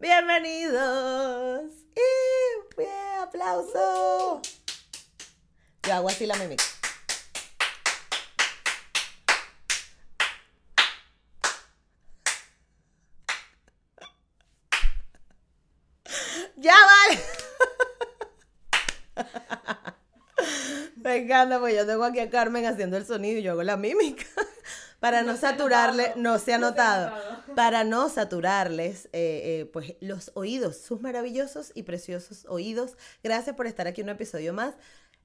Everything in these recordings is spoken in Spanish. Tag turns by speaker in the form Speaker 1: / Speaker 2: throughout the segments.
Speaker 1: Bienvenidos. Y bien, aplauso. Yo hago así la mímica. Ya vale. Me encanta, pues yo tengo aquí a Carmen haciendo el sonido y yo hago la mímica. Para no, saturarle, no se ha notado, para no saturarles, eh, eh, pues los oídos, sus maravillosos y preciosos oídos. Gracias por estar aquí en un episodio más.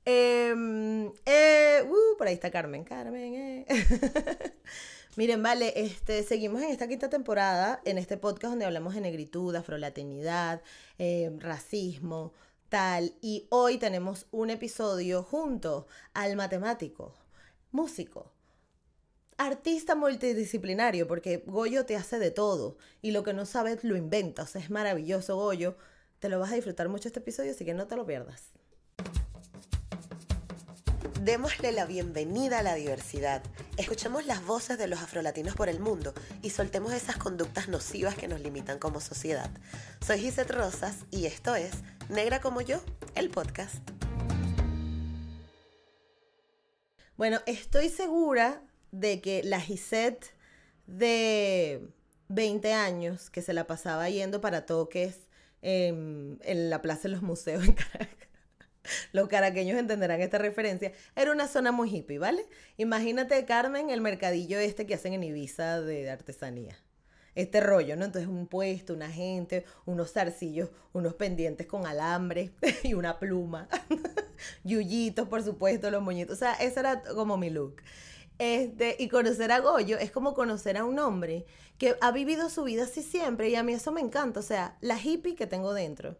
Speaker 1: Em, eh, uh, por ahí está Carmen, Carmen. Miren, vale, este, seguimos en esta quinta temporada, en este podcast donde hablamos de negritud, afrolatinidad, racismo, tal. Y hoy tenemos un episodio junto al matemático, músico, artista multidisciplinario, porque Goyo te hace de todo y lo que no sabes lo inventas. Es maravilloso, Goyo. Te lo vas a disfrutar mucho este episodio, así que no te lo pierdas. Démosle la bienvenida a la diversidad. Escuchemos las voces de los afrolatinos por el mundo y soltemos esas conductas nocivas que nos limitan como sociedad. Soy Gisette Rosas y esto es Negra como yo, el podcast. Bueno, estoy segura de que la Gisette de 20 años, que se la pasaba yendo para toques en, la Plaza de los Museos en Caracas, los caraqueños entenderán esta referencia, era una zona muy hippie, ¿vale? Imagínate, Carmen, el mercadillo este que hacen en Ibiza de, artesanía. Este rollo, ¿no? Entonces un puesto, una gente, unos zarcillos, unos pendientes con alambre y una pluma. Yuyitos, por supuesto, los moñitos. O sea, ese era como mi look. Este, y conocer a Goyo es como conocer a un hombre que ha vivido su vida así siempre y a mí eso me encanta. O sea, la hippie que tengo dentro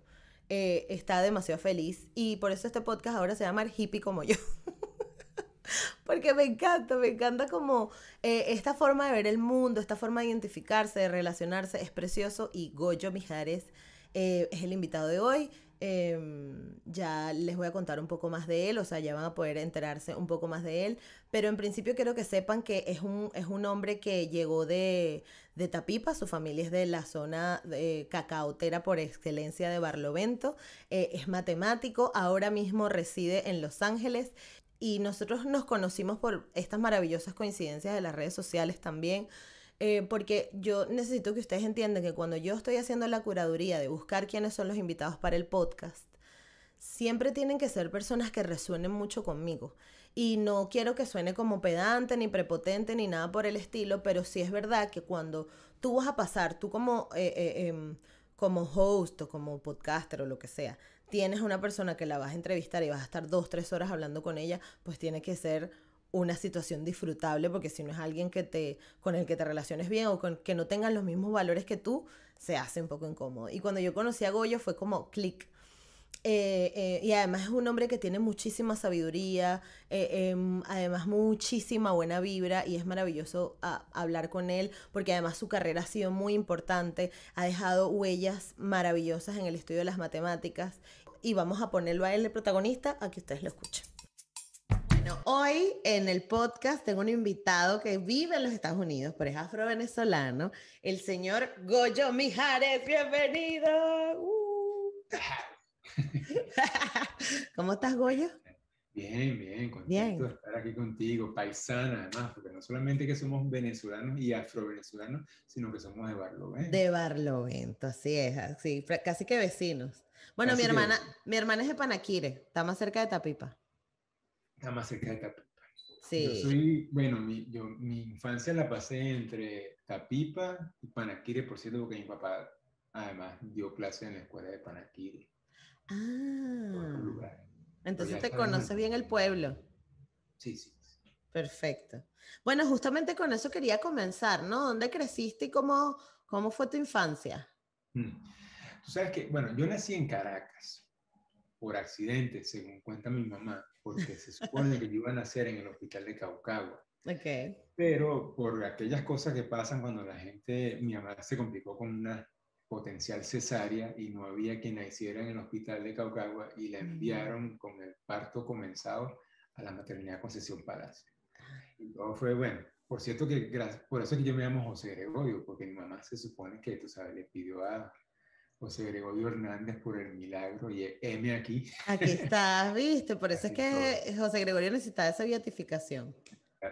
Speaker 1: eh, está demasiado feliz y por eso este podcast ahora se llama Hippie como yo. Porque me encanta, me encanta como eh, esta forma de ver el mundo, esta forma de identificarse, de relacionarse, es precioso y Goyo Mijares eh, es el invitado de hoy. Em, ya les voy a contar un poco más de él, o sea, ya van a poder enterarse un poco más de él, pero en principio quiero que sepan que es un, es un hombre que llegó de, de Tapipa, su familia es de la zona de cacaotera por excelencia de Barlovento, eh, es matemático, ahora mismo reside en Los Ángeles y nosotros nos conocimos por estas maravillosas coincidencias de las redes sociales también. Eh, porque yo necesito que ustedes entiendan que cuando yo estoy haciendo la curaduría de buscar quiénes son los invitados para el podcast, siempre tienen que ser personas que resuenen mucho conmigo. Y no quiero que suene como pedante, ni prepotente, ni nada por el estilo, pero sí es verdad que cuando tú vas a pasar, tú como, eh, eh, em, como host o como podcaster o lo que sea, tienes una persona que la vas a entrevistar y vas a estar dos, tres horas hablando con ella, pues tiene que ser una situación disfrutable, porque si no es alguien que te, con el que te relaciones bien o con que no tengan los mismos valores que tú, se hace un poco incómodo. Y cuando yo conocí a Goyo fue como clic. Eh, eh, y además es un hombre que tiene muchísima sabiduría, eh, em, además muchísima buena vibra y es maravilloso hablar con él porque además su carrera ha sido muy importante, ha dejado huellas maravillosas en el estudio de las matemáticas y vamos a ponerlo a él de protagonista a que ustedes lo escuchen. Hoy en el podcast tengo un invitado que vive en los Estados Unidos, pero es afro-venezolano, el señor Goyo Mijares. Bienvenido. Uh. ¿Cómo estás, Goyo?
Speaker 2: Bien, bien, contento de estar aquí contigo, paisana además, porque no solamente que somos venezolanos y afro-venezolanos, sino que somos de Barlovento.
Speaker 1: De Barlovento, así es, así, casi que vecinos. Bueno, mi hermana, mi hermana es de Panaquire, está más cerca de Tapipa.
Speaker 2: Está más cerca de Tapipa. Sí. Yo soy, bueno, mi, yo, mi infancia la pasé entre Tapipa y Panaquire, por cierto, porque mi papá además dio clase en la escuela de Panaquire.
Speaker 1: Ah. Entonces te conoces bien el pueblo.
Speaker 2: Sí, sí.
Speaker 1: Perfecto. Bueno, justamente con eso quería comenzar, ¿no? ¿Dónde creciste y cómo, cómo fue tu infancia?
Speaker 2: Mm. Tú sabes que, bueno, yo nací en Caracas por accidente, según cuenta mi mamá, porque se supone que yo iba a nacer en el hospital de Caucagua.
Speaker 1: Okay.
Speaker 2: Pero por aquellas cosas que pasan cuando la gente, mi mamá se complicó con una potencial cesárea y no había quien la hiciera en el hospital de Caucagua y la enviaron con el parto comenzado a la maternidad Concesión Palacio. Y todo fue bueno. Por cierto que por eso que yo me llamo José Gregorio, porque mi mamá se supone que, tú sabes, le pidió a José Gregorio Hernández por el milagro y M aquí.
Speaker 1: Aquí estás, viste, por eso es que José Gregorio necesitaba esa beatificación.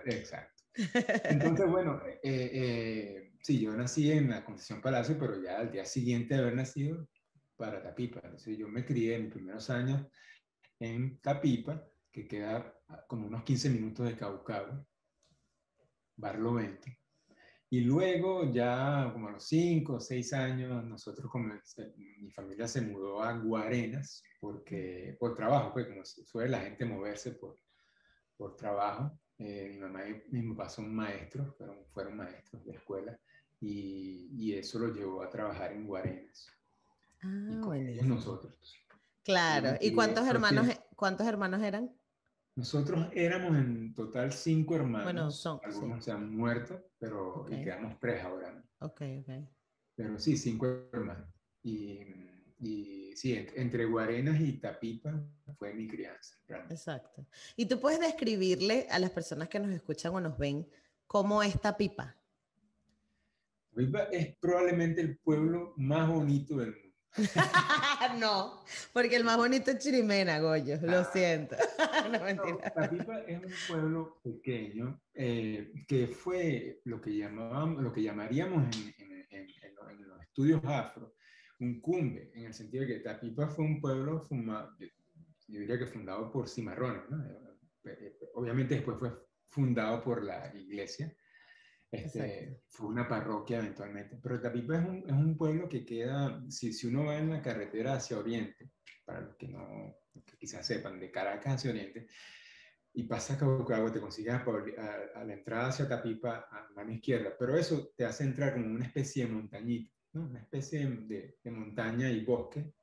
Speaker 2: Exacto. Entonces, bueno, eh, eh, sí, yo nací en la Concesión Palacio, pero ya al día siguiente de haber nacido para Tapipa. Entonces, yo me crié en mis primeros años en Tapipa, que queda como unos 15 minutos de Caucagua, Barlovento. Y luego, ya como a los 5 o 6 años, nosotros, como mi familia se mudó a Guarenas, porque, por trabajo, pues como suele la gente moverse por, por trabajo. Eh, mi mamá y mi papá son maestros, fueron, fueron maestros de escuela, y, y, eso lo llevó a trabajar en Guarenas.
Speaker 1: Ah,
Speaker 2: y con nosotros.
Speaker 1: Claro. ¿Y cuántos hermanos, e, cuántos hermanos eran?
Speaker 2: Nosotros éramos en total cinco hermanos. Bueno, son, Algunos se han muerto, pero y quedamos tres ahora.
Speaker 1: Ok, ok.
Speaker 2: Pero sí, cinco hermanos. Y, y sí, entre Guarenas y Tapipa fue mi crianza.
Speaker 1: Exacto. ¿Y tú puedes describirle a las personas que nos escuchan o nos ven cómo es Tapipa?
Speaker 2: Tapipa es probablemente el pueblo más bonito del mundo.
Speaker 1: no, porque el más bonito es Chirimena, Goyo, lo ah. siento. no, mentira.
Speaker 2: Es un pueblo pequeño eh, que fue lo que, llamábamos, lo que llamaríamos en, en, en, los estudios afro un cumbe, en el sentido de que Tapipa fue un pueblo fumado, yo diría que fundado por cimarrones, ¿no? Eh, eh, obviamente después fue fundado por la iglesia, este, fue una parroquia eventualmente. Pero Tapipa es un, es un pueblo que queda, si, si, uno va en la carretera hacia Oriente, para los que no, que quizás sepan, de Caracas hacia Oriente, y pasa Caucagua, te consigues a, a, la entrada hacia Tapipa a mano izquierda, pero eso te hace entrar como una especie de montañita, ¿no? una especie de, de montaña y bosque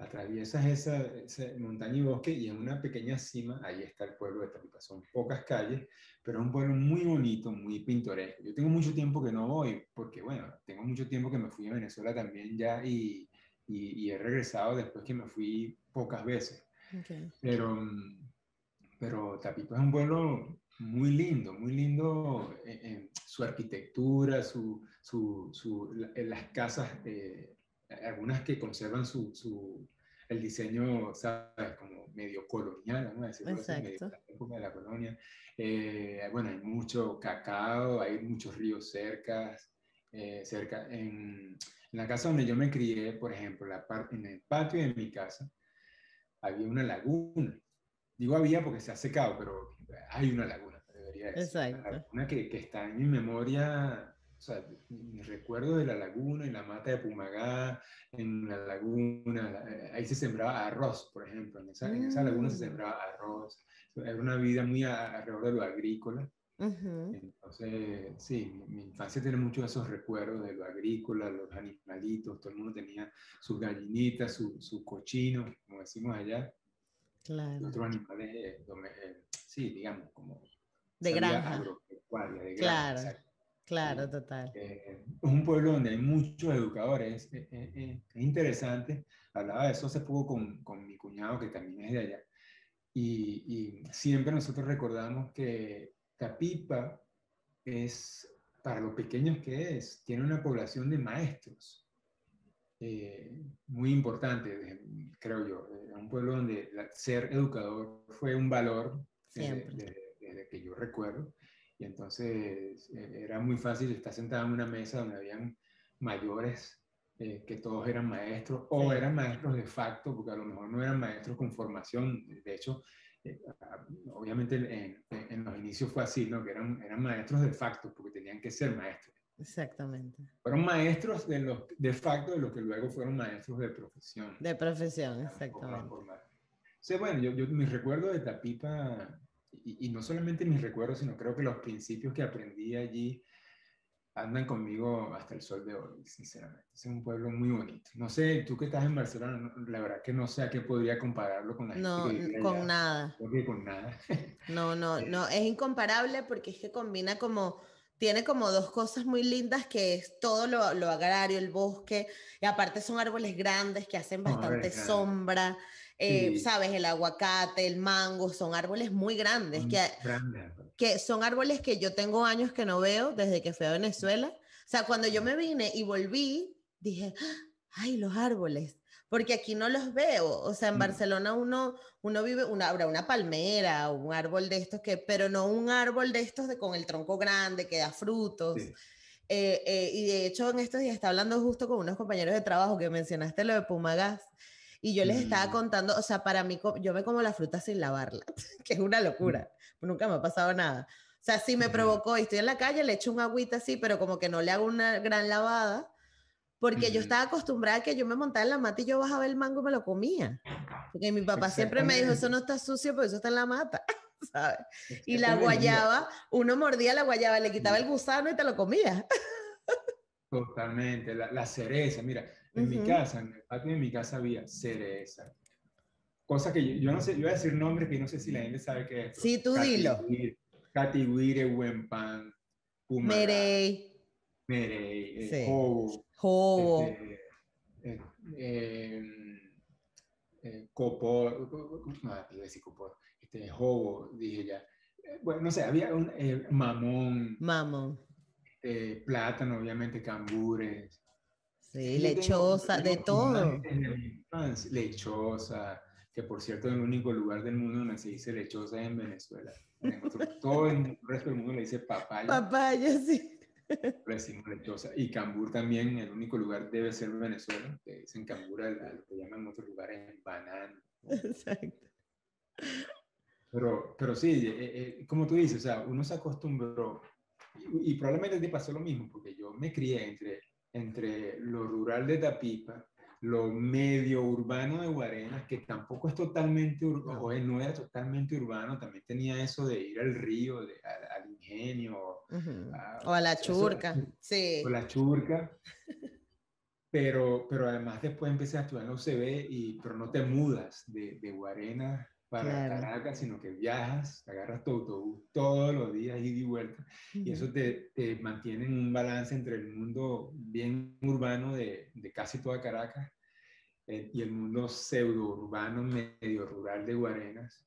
Speaker 2: atraviesas esa, montaña y bosque y en una pequeña cima, ahí está el pueblo de Tapipa. Son pocas calles, pero es un pueblo muy bonito, muy pintoresco. Yo tengo mucho tiempo que no voy, porque bueno, tengo mucho tiempo que me fui a Venezuela también ya y, y, he regresado después que me fui pocas veces. Pero, pero Tapipa es un pueblo muy lindo, muy lindo en, su arquitectura, su, su, su, las casas. Eh, algunas que conservan su, su, el diseño, ¿sabes? Como medio colonial, ¿no? Decirlo así, medio de la época de la colonia. Eh, bueno, hay mucho cacao, hay muchos ríos cerca. Eh, cerca. En, en, la casa donde yo me crié, por ejemplo, la parte, en el patio de mi casa, había una laguna. Digo había porque se ha secado, pero hay una laguna, debería decir.
Speaker 1: Exacto.
Speaker 2: Una que, que está en mi memoria o sea, mi recuerdo de la laguna y la mata de Pumagá, en la laguna, eh, ahí se sembraba arroz, por ejemplo, en esa, en esa laguna se mm. sembraba arroz, era una vida muy alrededor de lo agrícola. Entonces, sí, mi, infancia tiene muchos de esos recuerdos de lo agrícola, los animalitos, todo el mundo tenía sus gallinitas, su, su cochino, como decimos allá.
Speaker 1: Claro.
Speaker 2: otros animales, eh, eh, sí, digamos, como...
Speaker 1: De granja.
Speaker 2: Agropecuaria, de
Speaker 1: granja. Claro. Claro, total.
Speaker 2: Eh, es un pueblo donde hay muchos educadores. Es, interesante. Hablaba de eso hace poco con, con, mi cuñado, que también es de allá. Y, y, siempre nosotros recordamos que Tapipa es, para lo pequeños que es, tiene una población de maestros. Eh, muy importante, creo yo. Es un pueblo donde ser educador fue un valor desde que yo recuerdo. Y entonces eh, era muy fácil estar sentado en una mesa donde habían mayores eh, que todos eran maestros o eran maestros de facto, porque a lo mejor no eran maestros con formación. De hecho, eh, obviamente en, en, los inicios fue así, ¿no? Que eran, eran maestros de facto, porque tenían que ser maestros.
Speaker 1: Exactamente.
Speaker 2: Fueron maestros de, los, de facto de los que luego fueron maestros de profesión.
Speaker 1: De profesión, exactamente.
Speaker 2: Sí, bueno, yo, yo mi recuerdo de Tapipa y, no solamente mis recuerdos, sino creo que los principios que aprendí allí andan conmigo hasta el sol de hoy, sinceramente. Es un pueblo muy bonito. No sé, tú que estás en Barcelona, la verdad que no sé a qué podría compararlo con la
Speaker 1: no,
Speaker 2: gente
Speaker 1: que con nada.
Speaker 2: con nada.
Speaker 1: no, no, no, es incomparable porque es que combina como tiene como dos cosas muy lindas que es todo lo, lo agrario, el bosque, y aparte son árboles grandes que hacen bastante sombra, eh, sabes, el aguacate, el mango, son árboles muy grandes, que, que son árboles que yo tengo años que no veo desde que fui a Venezuela. O sea, cuando yo me vine y volví, dije, ay, los árboles porque aquí no los veo. O sea, en mm. Barcelona uno, uno vive, una, habrá una palmera o un árbol de estos, que, pero no un árbol de estos de, con el tronco grande que da frutos. Eh, eh, y de hecho, en estos días estaba hablando justo con unos compañeros de trabajo que mencionaste lo de Pumagas. Y yo les estaba mm. contando, o sea, para mí, yo me como la fruta sin lavarla, que es una locura. Mm. Nunca me ha pasado nada. O sea, si me provocó y estoy en la calle, le echo un agüita así, pero como que no le hago una gran lavada porque yo estaba acostumbrada a que yo me montaba en la mata y yo bajaba el mango y me lo comía. Porque mi papá siempre me dijo, eso no está sucio, pero eso está en la mata, ¿sabes? Y la guayaba, uno mordía la guayaba, le quitaba el gusano y te lo comía.
Speaker 2: Totalmente, la, cereza, mira, en mi casa, en el patio de mi casa había cereza. Cosa que yo, no sé, yo voy a decir nombres que no sé si la gente sabe qué es.
Speaker 1: Sí, tú dilo.
Speaker 2: Catiguire, Wempan,
Speaker 1: Merey.
Speaker 2: Merey,
Speaker 1: eh,
Speaker 2: Jobo. Este, eh, em, eh, copo, no, iba a decir copo, este, jobo, dije ya. Eh, bueno, no sé, había un eh, mamón.
Speaker 1: Mamón.
Speaker 2: Este, plátano, obviamente, cambures.
Speaker 1: Sí, lechosa, de todo.
Speaker 2: Lechosa, que por cierto es el único lugar del mundo donde se dice lechosa es en Venezuela. En todo el resto del mundo le dice papaya.
Speaker 1: Papaya, sí.
Speaker 2: Lechosa. Y Cambur también, el único lugar debe ser Venezuela, que dicen Cambur a lo que llaman en otros lugares banano. Exacto. Pero, pero sí, eh, eh, como tú dices, o sea, uno se acostumbró, y, probablemente te pasó lo mismo, porque yo me crié entre, entre lo rural de Tapipa lo medio urbano de Guarenas, que tampoco es totalmente urbano, o no era totalmente urbano, también tenía eso de ir al río, de, al, ingenio.
Speaker 1: o a la churca, sí.
Speaker 2: O la churca. Pero, pero además después empecé a estudiar en la UCB, y, pero no te mudas de, de Guarenas para Caracas, sino que viajas, agarras tu autobús todos los días y de vuelta, y eso te, te, mantiene en un balance entre el mundo bien urbano de, de casi toda Caracas eh, y el mundo pseudo urbano, medio rural de Guarenas.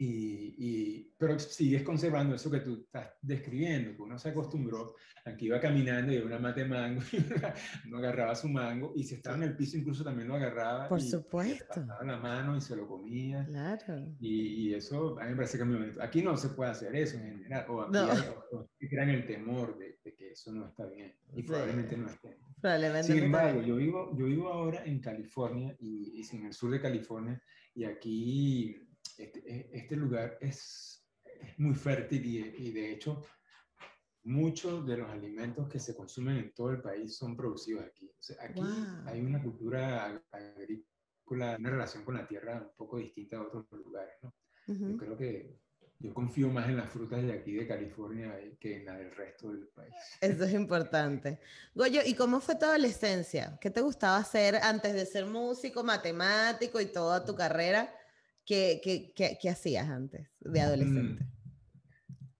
Speaker 2: Y, y, pero sigues conservando eso que tú estás describiendo, que uno se acostumbró a que iba caminando y había una mate mango, uno agarraba su mango y si estaba en el piso incluso también lo agarraba.
Speaker 1: Por y supuesto.
Speaker 2: Le la mano y se lo comía.
Speaker 1: Claro.
Speaker 2: Y, y, eso a mí me parece que. Aquí no se puede hacer eso en general, o aquí no. hay, el temor de, de, que eso no está bien y probablemente no esté.
Speaker 1: Probablemente
Speaker 2: Sin embargo, yo vivo, yo vivo ahora en California y, y en el sur de California y aquí este, e, este, lugar es, muy fértil y, de hecho muchos de los alimentos que se consumen en todo el país son producidos aquí. aquí hay una cultura agrícola, una relación con la tierra un poco distinta a otros lugares. ¿no? Yo creo que yo confío más en las frutas de aquí de California que en la del resto del país.
Speaker 1: Eso es importante. Goyo, ¿y cómo fue tu adolescencia? ¿Qué te gustaba hacer antes de ser músico, matemático y toda tu carrera? ¿Qué, qué, qué, hacías antes de adolescente? Mm.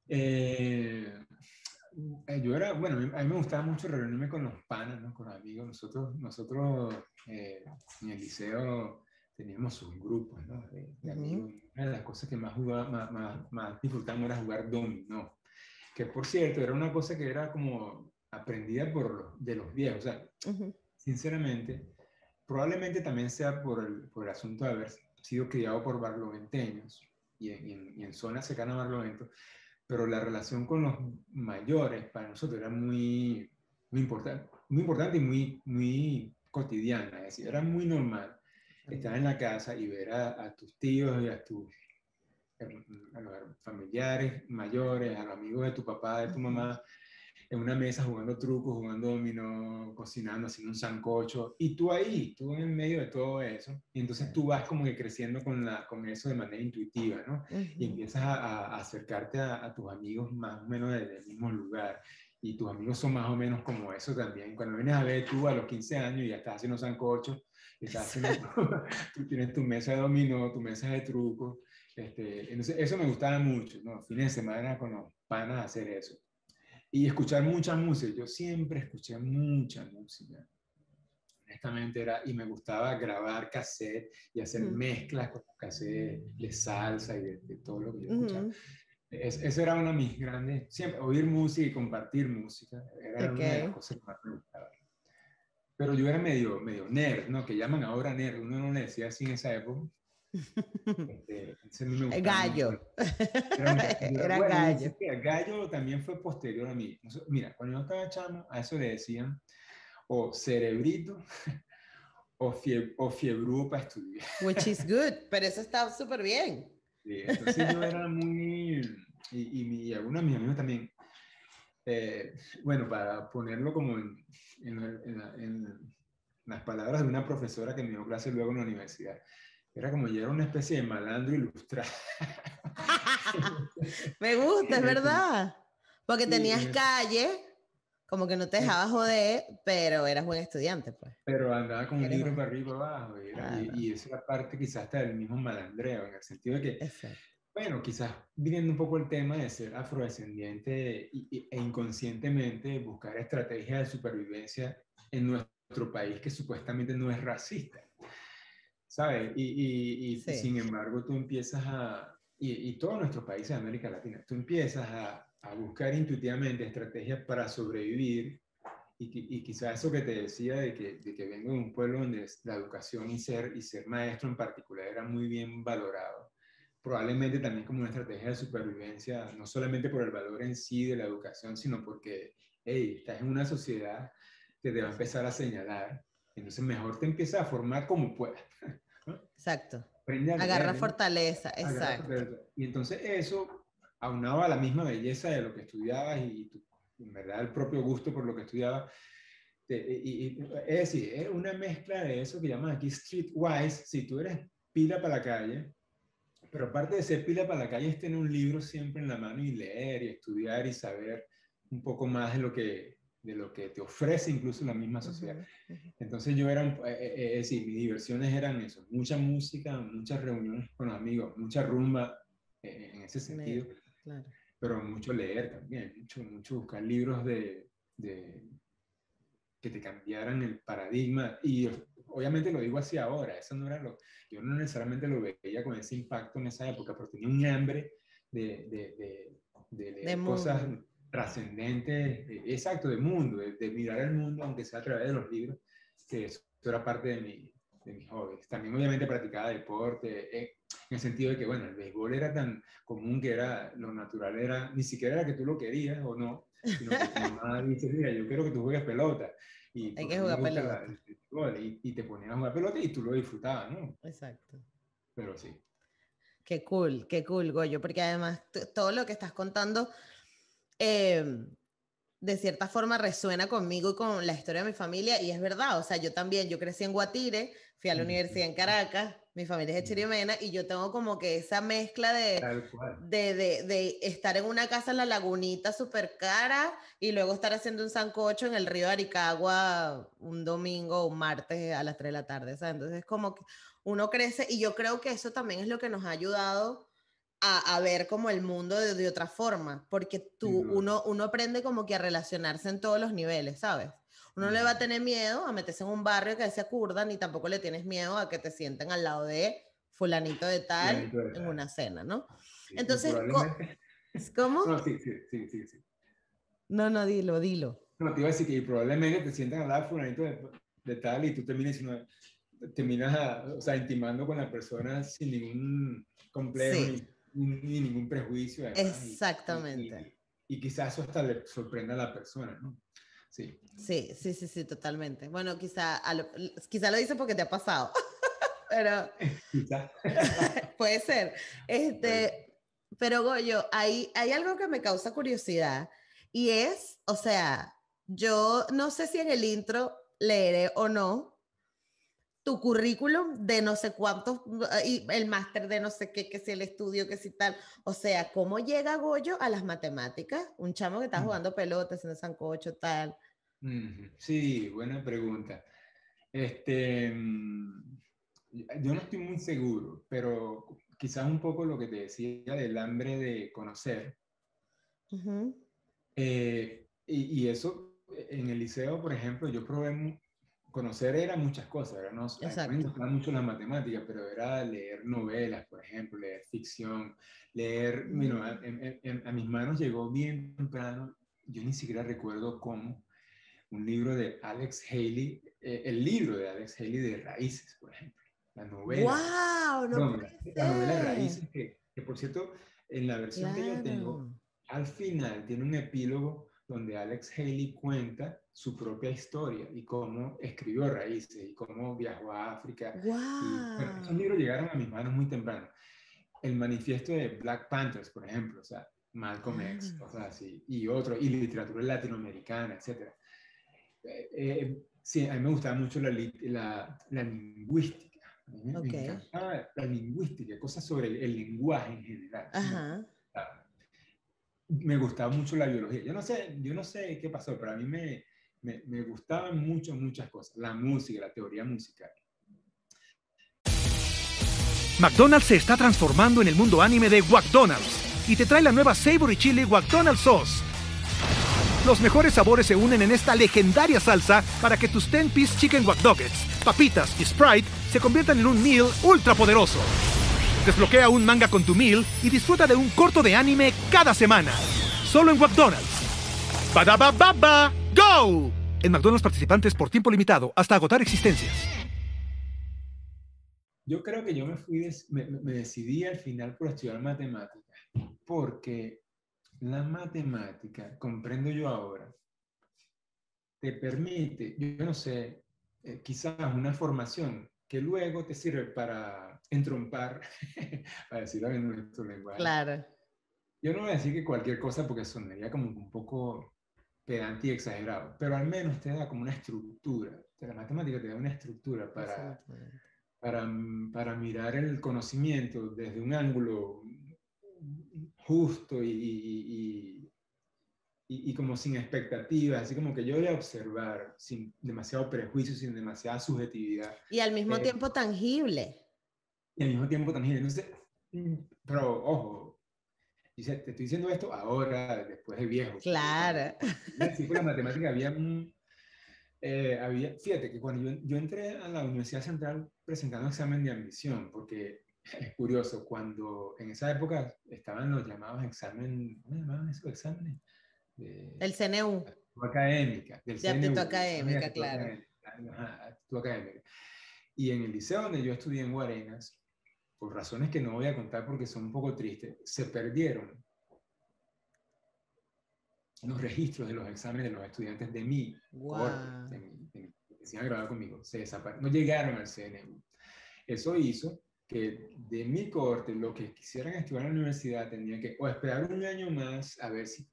Speaker 2: Eh, eh, yo era, bueno, a mí me gustaba mucho reunirme con los panas, ¿no? con amigos. Nosotros, nosotros eh, en el liceo teníamos un grupo ¿no? de, amigos. Una de las cosas que más, jugaba, más, más, más disfrutábamos era jugar dominó. Que por cierto, era una cosa que era como aprendida por, de los viejos. O sea, sinceramente, probablemente también sea por el, por el asunto de haber sido criado por barloventeños y en, y en, zonas cercanas a Barlovento, pero la relación con los mayores para nosotros era muy, muy, importante, muy importante y muy, muy cotidiana, es decir, era muy normal estar en la casa y ver a, tus tíos y a tus a los familiares mayores, a los amigos de tu papá, de tu mamá, en una mesa jugando trucos, jugando dominó, cocinando, haciendo un sancocho, y tú ahí, tú en medio de todo eso, y entonces tú vas como que creciendo con, la, con eso de manera intuitiva, ¿no? Y empiezas a, acercarte a, tus amigos más o menos del mismo lugar. y tus amigos son más o menos como eso también. Cuando vienes a ver tú a los 15 años y ya estás haciendo sancocho, estás haciendo, tú tienes tu mesa de dominó, tu mesa de truco. Este, entonces, eso me gustaba mucho, ¿no? Fines de semana con los panas hacer eso. Y escuchar mucha música. Yo siempre escuché mucha música. Honestamente era, y me gustaba grabar cassette y hacer mezclas con cassette de salsa y de, todo lo que yo escuchaba. Es, eso era una de mis grandes, siempre, oír música y compartir música, era una de las cosas que más me gustaba. Pero yo era medio, medio nerd, ¿no? Que llaman ahora nerd, uno no le decía así en esa época.
Speaker 1: Este, gallo.
Speaker 2: Era, gallo. gallo también fue posterior a mí. Mira, cuando yo estaba chamo, a eso le decían o cerebrito o, fie, o fiebrú para estudiar.
Speaker 1: Which is good, pero eso está súper bien.
Speaker 2: Sí, entonces yo era muy, y, y, algunos de mis amigos también, eh, bueno, para ponerlo como en, en, las palabras de una profesora que me dio clase luego en la universidad, era como ya era una especie de malandro ilustrado.
Speaker 1: me gusta, es verdad. Porque tenías calle, como que no te dejabas joder, pero eras buen estudiante, pues.
Speaker 2: Pero andaba con un libro para arriba y para abajo, y, y, esa era parte quizás hasta del mismo malandreo, en el sentido de que, bueno, quizás viniendo un poco el tema de ser afrodescendiente e inconscientemente buscar estrategias de supervivencia en nuestro país que supuestamente no es racista, ¿sabes? Y, y sin embargo tú empiezas a, y, todos nuestros países de América Latina, tú empiezas a a buscar intuitivamente estrategias para sobrevivir y, y quizás eso que te decía de que, de que vengo de un pueblo donde la educación y ser, y ser maestro en particular era muy bien valorado, probablemente también como una estrategia de supervivencia, no solamente por el valor en sí de la educación, sino porque, hey, estás en una sociedad que te va a empezar a señalar, entonces mejor te empieza a formar como puedas.
Speaker 1: Exacto. Agarra fortaleza, exacto.
Speaker 2: Y entonces eso aunaba a la misma belleza de lo que estudiabas y, en verdad el propio gusto por lo que estudiabas. Y, es decir, es una mezcla de eso que llaman aquí streetwise, si tú eres pila para la calle, pero aparte de ser pila para la calle es tener un libro siempre en la mano y leer y estudiar y saber un poco más de lo que, de lo que te ofrece incluso la misma sociedad. Entonces yo era, eh, eh, eh, es decir, mis diversiones eran eso, mucha música, muchas reuniones con amigos, mucha rumba en ese sentido. Pero mucho leer también, mucho, mucho buscar libros de, de, que te cambiaran el paradigma. Y obviamente lo digo así ahora, eso no era lo, yo no necesariamente lo veía con ese impacto en esa época, pero tenía un hambre de, de, leer cosas trascendentes, exacto, de mundo, de, mirar el mundo, aunque sea a través de los libros, que eso, era parte de, mi, de mis hobbies. También obviamente practicaba deporte, eh, en el sentido de que, bueno, el béisbol era tan común que era, lo natural era, ni siquiera era que tú lo querías o no, sino que tu mamá dice, mira, yo quiero que tú juegues pelota. Y,
Speaker 1: Hay que jugar pelota.
Speaker 2: y, y, te ponías a jugar pelota y tú lo disfrutabas, ¿no?
Speaker 1: Exacto.
Speaker 2: Pero sí.
Speaker 1: Qué cool, qué cool, Goyo, porque además todo lo que estás contando, eh, de cierta forma resuena conmigo y con la historia de mi familia, y es verdad, o sea, yo también, yo crecí en Guatire, fui a la universidad en Caracas, mi familia es de Chirimena y yo tengo como que esa mezcla de, de, de, de, estar en una casa en la lagunita súper cara y luego estar haciendo un sancocho en el río Aricagua un domingo o un martes a las 3 de la tarde. ¿sabes? Entonces como que uno crece y yo creo que eso también es lo que nos ha ayudado a, a ver como el mundo de, de, otra forma, porque tú, uno, uno aprende como que a relacionarse en todos los niveles, ¿sabes? Uno le va a tener miedo a meterse en un barrio que se curda, ni tampoco le tienes miedo a que te sienten al lado de fulanito de tal, en una cena, ¿no? Entonces, ¿cómo?
Speaker 2: No, sí, sí, sí, sí,
Speaker 1: No, no, dilo, dilo.
Speaker 2: No, te iba a decir que probablemente te sientan al lado de fulanito de, tal y tú termines, terminas o sea, intimando con la persona sin ningún complejo ni, ningún prejuicio.
Speaker 1: Exactamente.
Speaker 2: y, quizás eso hasta le sorprenda a la persona, ¿no? Sí.
Speaker 1: Sí, sí, sí, sí, totalmente. Bueno, quizá, lo, quizá lo dice porque te ha pasado, pero puede ser. Este, pero Goyo, hay, hay algo que me causa curiosidad y es, o sea, yo no sé si en el intro leeré o no tu currículum de no sé cuántos, y el máster de no sé qué, que si el estudio, que si tal. O sea, ¿cómo llega Goyo a las matemáticas? Un chamo que está jugando pelotas en el sancocho, tal.
Speaker 2: Sí, buena pregunta. Este, mm, yo no estoy muy seguro, pero quizás un poco lo que te decía del hambre de conocer. Eh, y, y, eso, en el liceo, por ejemplo, yo probé conocer era muchas cosas, ¿verdad? No, a mí me gustaba mucho las matemáticas, pero era leer novelas, por ejemplo, leer ficción, leer, bueno, mm. a, mis manos llegó bien temprano, yo ni siquiera recuerdo cómo, un libro de Alex Haley, eh, el libro de Alex Haley de Raíces, por ejemplo, la novela.
Speaker 1: ¡Wow! No
Speaker 2: la novela de Raíces, que, que, por cierto, en la versión que yo tengo, al final tiene un epílogo donde Alex Haley cuenta su propia historia y cómo escribió Raíces y cómo viajó a África.
Speaker 1: Wow.
Speaker 2: esos libros llegaron a mis manos muy temprano. El manifiesto de Black Panthers, por ejemplo, o sea, Malcolm X, ah. cosas así, y otro, y literatura latinoamericana, etc. Eh, eh, sí, a mí me gustaba mucho la, la, la lingüística. la lingüística, cosas sobre el, lenguaje en general.
Speaker 1: Ajá
Speaker 2: me gustaba mucho la biología. Yo no sé, yo no sé qué pasó, pero a mí me, me, me gustaban mucho, muchas cosas. La música, la teoría musical.
Speaker 3: McDonald's se está transformando en el mundo anime de McDonald's y te trae la nueva Savory Chili McDonald's Sauce. Los mejores sabores se unen en esta legendaria salsa para que tus 10-piece chicken wack papitas y Sprite se conviertan en un meal ultra poderoso. Desbloquea un manga con tu meal y disfruta de un corto de anime cada semana. Solo en McDonald's. baba ¡Go! En McDonald's participantes por tiempo limitado hasta agotar existencias.
Speaker 2: Yo creo que yo me fui, me, decidí al final por estudiar matemáticas, porque la matemática, comprendo yo ahora, te permite, yo no sé, eh, quizás una formación que luego te sirve para entrompar, para decirlo en nuestro lenguaje.
Speaker 1: Claro.
Speaker 2: Yo no voy a decir que cualquier cosa porque sonaría como un poco pedante y exagerado, pero al menos te da como una estructura. La matemática te da una estructura para, para, para mirar el conocimiento desde un ángulo justo y, y, como sin expectativas, así como que yo voy a observar sin demasiado prejuicio, sin demasiada subjetividad.
Speaker 1: Y al mismo eh, tiempo tangible.
Speaker 2: Y al mismo tiempo tangible. No sé, pero ojo, te estoy diciendo esto ahora, después de viejo.
Speaker 1: Claro.
Speaker 2: Sí, por la matemática había un... Eh, había, fíjate que cuando yo, yo, entré a la Universidad Central presentando examen de admisión, porque es curioso, cuando en esa época estaban los llamados examen, ¿cómo llamaban esos exámenes?
Speaker 1: el CNU.
Speaker 2: Académica.
Speaker 1: Del de actitud académica, claro.
Speaker 2: académica. Y en el liceo donde yo estudié en Guarenas, por razones que no voy a contar porque son un poco tristes, se perdieron los registros de los exámenes de los estudiantes de mi corte, de mi, que se han conmigo, se no llegaron al CNU. Eso hizo que de mi corte, los que quisieran estudiar en la universidad tenían que o esperar un año más a ver si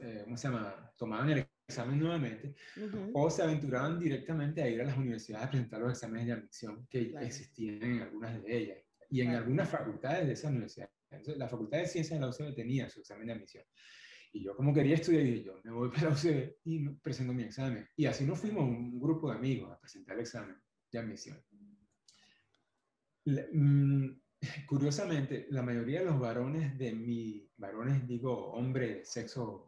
Speaker 2: eh, ¿cómo se llama? Tomaban el examen nuevamente, o se aventuraban directamente a ir a las universidades a presentar los exámenes de admisión que existían en algunas de ellas y en algunas facultades de esa universidad. la Facultad de Ciencias de la UCB tenía su examen de admisión. Y yo como quería estudiar, y yo me voy para la UCB y presento mi examen. Y así nos fuimos un grupo de amigos a presentar el examen de admisión. Mm, curiosamente, la mayoría de los varones de mi, varones digo, hombre, sexo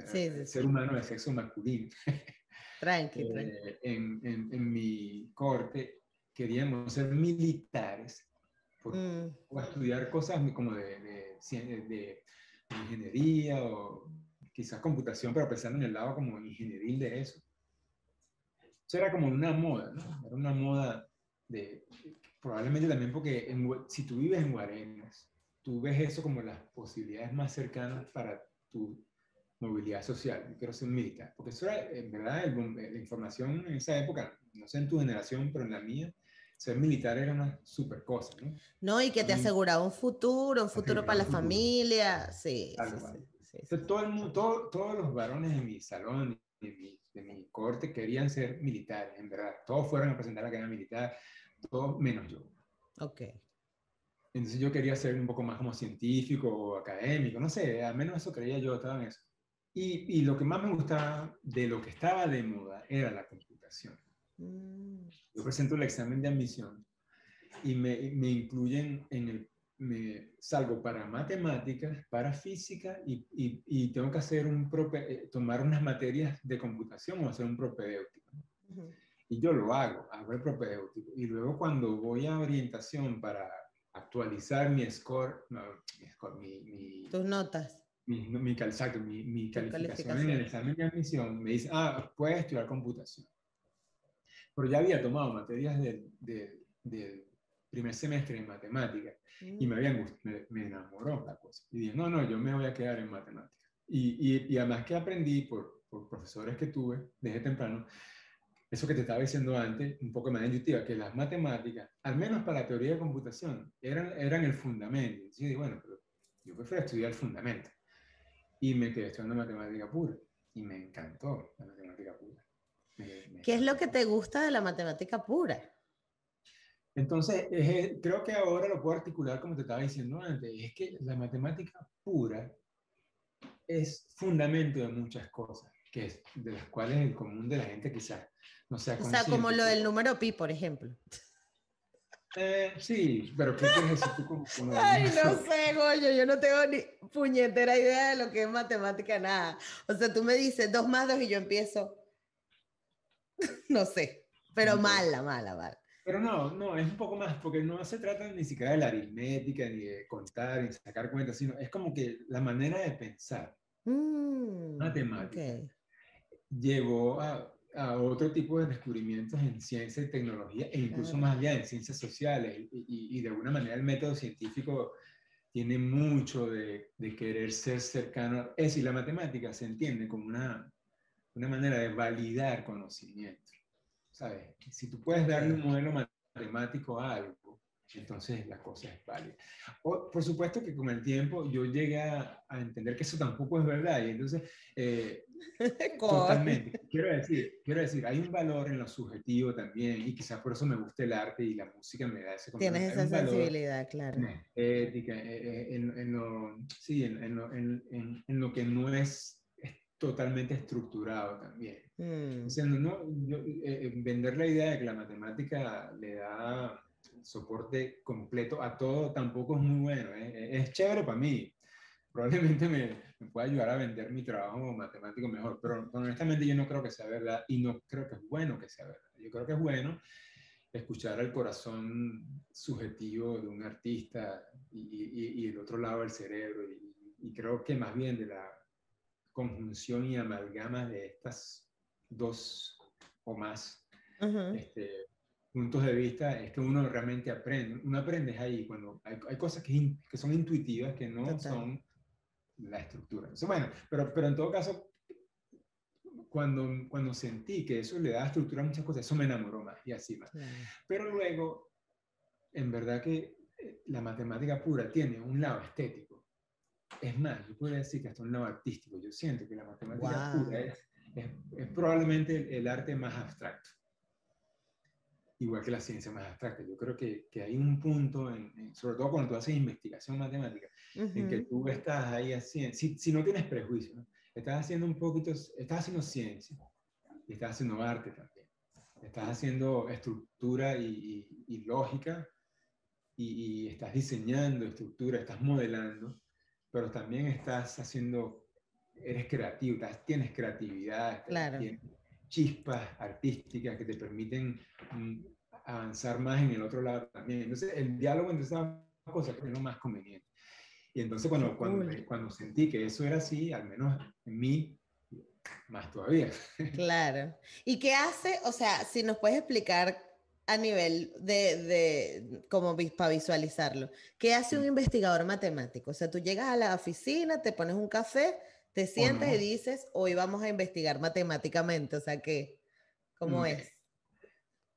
Speaker 2: ser humano de sexo masculino.
Speaker 1: Tranqui,
Speaker 2: eh, En, en, mi corte queríamos ser militares mm. o estudiar cosas como de, de, ingeniería o quizás computación, pero pensando en el lado como ingenieril de eso. Eso era como una moda, ¿no? Era una moda de, probablemente también porque si tú vives en Guarenas, tú ves eso como las posibilidades más cercanas para tu movilidad social, yo quiero ser militar, porque eso era, en verdad, la información en esa época, no sé en tu generación, pero en la mía, ser militar era una super cosa, ¿no?
Speaker 1: No, y que te aseguraba un futuro, un futuro para la familia, sí. sí,
Speaker 2: todo el mundo, todos los varones en mi salón mi, de mi corte querían ser militares, en verdad. Todos fueron a presentar la carrera militar, todos menos yo.
Speaker 1: Ok.
Speaker 2: Entonces yo quería ser un poco más como científico o académico, no sé, al menos eso creía yo, estaba en eso. Y, y lo que más me gustaba de lo que estaba de moda era la computación. Mm. Yo presento el examen de admisión y me, me incluyen en el me salgo para matemáticas, para física y, y, tengo que hacer un eh, tomar unas materias de computación o hacer un propedéutico. Y yo lo hago, hago el propedéutico. Y luego cuando voy a orientación para actualizar mi score, mi, mi,
Speaker 1: tus notas.
Speaker 2: Mi, mi, mi, mi calificación, en el examen de admisión, me dice, ah, puedes estudiar computación. Pero ya había tomado materias de, de, de primer semestre en matemáticas y me, había, me, me, enamoró la cosa. Y dije, no, no, yo me voy a quedar en matemáticas. Y, y, y además que aprendí por, por, profesores que tuve desde temprano, eso que te estaba diciendo antes, un poco más intuitiva, que las matemáticas, al menos para la teoría de computación, eran, eran el fundamento. Y dije, bueno, pero yo prefiero estudiar el fundamento. Y me quedé estudiando matemática pura. Y me encantó la matemática pura.
Speaker 1: ¿Qué es lo que te gusta de la matemática pura?
Speaker 2: Entonces, creo que ahora lo puedo articular como te estaba diciendo antes, es que la matemática pura es fundamento de muchas cosas, que es, de las cuales el común de la gente quizás no sea
Speaker 1: O sea, como lo del número pi, por ejemplo.
Speaker 2: Eh, sí, pero ¿qué quieres decir tú como,
Speaker 1: Ay, no sé, Goyo, yo no tengo ni puñetera idea de lo que es matemática, nada. O sea, tú me dices dos más dos y yo empiezo, no sé, pero mala, mala, mala.
Speaker 2: Pero no, no, es un poco más, porque no se trata ni siquiera de la aritmética, ni de contar, ni sacar cuentas, sino es como que la manera de pensar. Mm, matemática. llevó a, a, otro tipo de descubrimientos en ciencia y tecnología, e incluso más allá en ciencias sociales, y, y, de alguna manera el método científico tiene mucho de, de querer ser cercano. Es decir, la matemática se entiende como una, una manera de validar conocimiento. ¿sabes? Si tú puedes darle un modelo matemático a algo, entonces la cosa es válida. por supuesto que con el tiempo yo llegué a, entender que eso tampoco es verdad y entonces eh, totalmente quiero decir quiero decir hay un valor en lo subjetivo también y quizás por eso me gusta el arte y la música me da ese
Speaker 1: tienes esa sensibilidad claro
Speaker 2: en ética eh, eh, en, lo sí en, lo, en, lo que no es totalmente estructurado también. Mm. no, eh, eh, vender la idea de que la matemática le da soporte completo a todo tampoco es muy bueno. ¿eh? Es chévere para mí. Probablemente me, me pueda ayudar a vender mi trabajo matemático mejor, pero, honestamente yo no creo que sea verdad y no creo que es bueno que sea verdad. Yo creo que es bueno escuchar el corazón subjetivo de un artista y, y, y el otro lado del cerebro y creo que más bien de la conjunción y amalgama de estas dos o más este, puntos de vista es que uno realmente aprende. Uno aprende ahí cuando hay, hay cosas que, que, son intuitivas que no son la estructura. bueno, pero, pero en todo caso, cuando, cuando sentí que eso le da estructura a muchas cosas, eso me enamoró más y así más. Pero luego, en verdad que eh, la matemática pura tiene un lado estético es más, yo podría decir que hasta un lado artístico. Yo siento que la matemática pura es, es, probablemente el, arte más abstracto. Igual que la ciencia más abstracta. Yo creo que, que hay un punto, en, sobre todo cuando tú haces investigación matemática, en que tú estás ahí haciendo, si, si no tienes prejuicio, estás haciendo un poquito, estás haciendo ciencia y estás haciendo arte también. Estás haciendo estructura y, y, lógica y, y estás diseñando estructura, estás modelando pero también estás haciendo, eres creativo, tienes creatividad, tienes chispas artísticas que te permiten mm, avanzar más en el otro lado también. Entonces, el diálogo entre esas cosas es lo más conveniente. Y entonces cuando, cuando, cuando sentí que eso era así, al menos en mí, más todavía.
Speaker 1: Claro. ¿Y qué hace? O sea, si nos puedes explicar a nivel de, de como para visualizarlo. ¿Qué hace un investigador matemático? O sea, tú llegas a la oficina, te pones un café, te sientas y dices, hoy vamos a investigar matemáticamente. O sea, ¿qué? ¿Cómo es?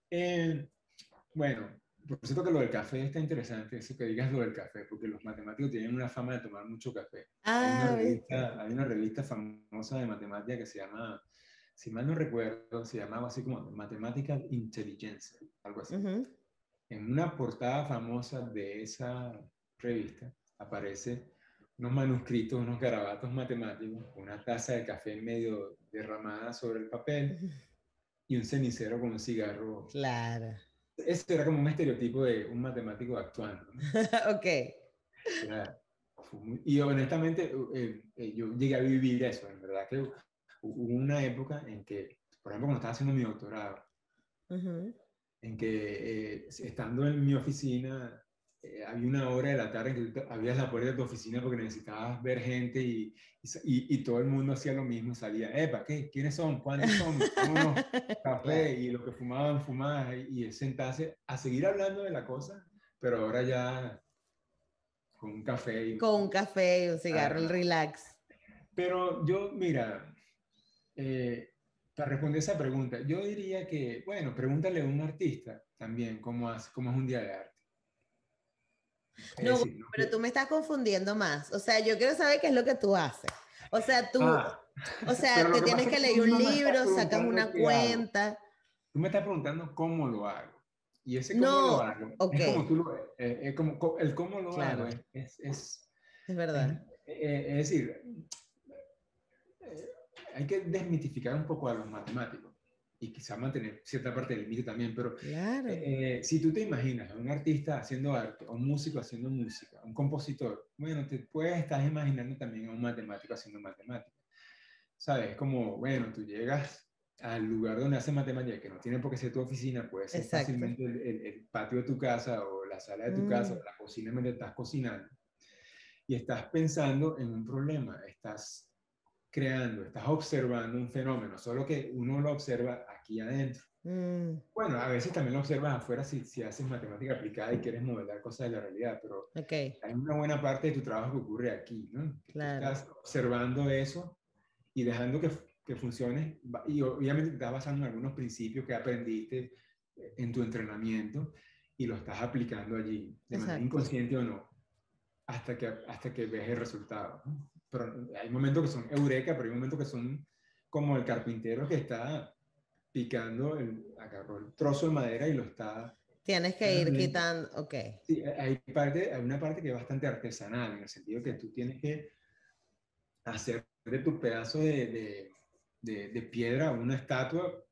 Speaker 2: Eh, bueno, por cierto que lo del café está interesante, eso que digas lo del café, porque los matemáticos tienen una fama de tomar mucho café. hay, una ah, revista, hay, una revista, famosa de matemática que se llama si mal no recuerdo, se llamaba así como Mathematical Intelligence, algo así. En una portada famosa de esa revista aparece unos manuscritos, unos garabatos matemáticos, una taza de café medio derramada sobre el papel y un cenicero con un cigarro.
Speaker 1: Claro.
Speaker 2: Ese era como un estereotipo de un matemático actuando.
Speaker 1: ok.
Speaker 2: Y honestamente, eh, eh, yo llegué a vivir eso, en verdad que hubo una época en que, por ejemplo, cuando estaba haciendo mi doctorado, en que eh, estando en mi oficina, había una hora de la tarde en que abrías la puerta de tu oficina porque necesitabas ver gente y, y, todo el mundo hacía lo mismo, salía, epa, ¿qué? ¿Quiénes son? ¿Cuántos son? Café y lo que fumaban, fumaban y sentarse a seguir hablando de la cosa, pero ahora ya con un café. Y,
Speaker 1: con un café y un cigarro, el relax.
Speaker 2: Pero yo, mira, eh, para responder esa pregunta, yo diría que, bueno, pregúntale a un artista también cómo, hace, cómo es un día de arte.
Speaker 1: No, pero tú me estás confundiendo más. O sea, yo quiero saber qué es lo que tú haces. O sea, tú, ah, o sea, te tienes que, leer un libro, sacas una cuenta.
Speaker 2: Tú me estás preguntando cómo lo hago. Y ese cómo lo hago, es como tú lo, eh, eh como, el cómo lo hago es, es,
Speaker 1: es, verdad.
Speaker 2: Eh, es decir, eh, hay que desmitificar un poco a los matemáticos y quizá mantener cierta parte del límite también, pero
Speaker 1: claro.
Speaker 2: si tú te imaginas a un artista haciendo arte, o un músico haciendo música, un compositor, bueno, te puedes estar imaginando también a un matemático haciendo matemáticas. ¿Sabes? Como, bueno, tú llegas al lugar donde hace matemática, que no tiene por qué ser tu oficina, puede ser fácilmente el, patio de tu casa o la sala de tu casa o mm. la cocina mientras estás cocinando. Y estás pensando en un problema, estás creando, estás observando un fenómeno, solo que uno lo observa aquí adentro. Mm. Bueno, a veces también lo observas afuera si, si, haces matemática aplicada y quieres modelar cosas de la realidad, pero hay una buena parte de tu trabajo que ocurre aquí, ¿no? Estás observando eso y dejando que que funcione y obviamente te estás basando en algunos principios que aprendiste eh, en tu entrenamiento y lo estás aplicando allí, de manera inconsciente o no, hasta que, hasta que ves el resultado. Pero hay momentos que son eureka, pero hay momentos que son como el carpintero que está picando, el, agarró el trozo de madera y lo está...
Speaker 1: Tienes que ir quitando, ok.
Speaker 2: Sí, hay, parte, hay una parte que es bastante artesanal, en el sentido que tú tienes que hacer de tu pedazo de de, piedra una estatua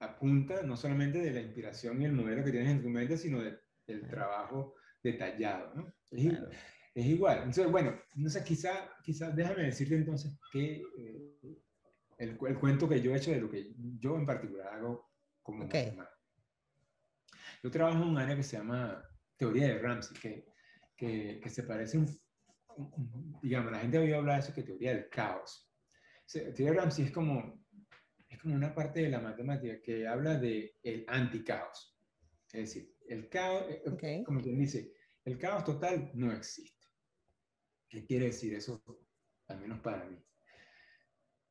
Speaker 2: apunta no solamente de la inspiración y el modelo que tienes en tu mente, sino del trabajo detallado. ¿no? Es, igual. Entonces, bueno, no sé, quizá, quizá, déjame decirte entonces que eh, el, el, cuento que yo he hecho de lo que yo en particular hago como okay. Yo trabajo en un área que se llama teoría de Ramsey, que, que, que se parece, un, digamos, la gente ha oído hablar de eso, que teoría del caos. Teoría Ramsey es como, es como una parte de la matemática que habla de el anticaos. Es decir, el caos, eh, como quien dice, el caos total no existe. ¿Qué quiere decir eso? Al menos para mí.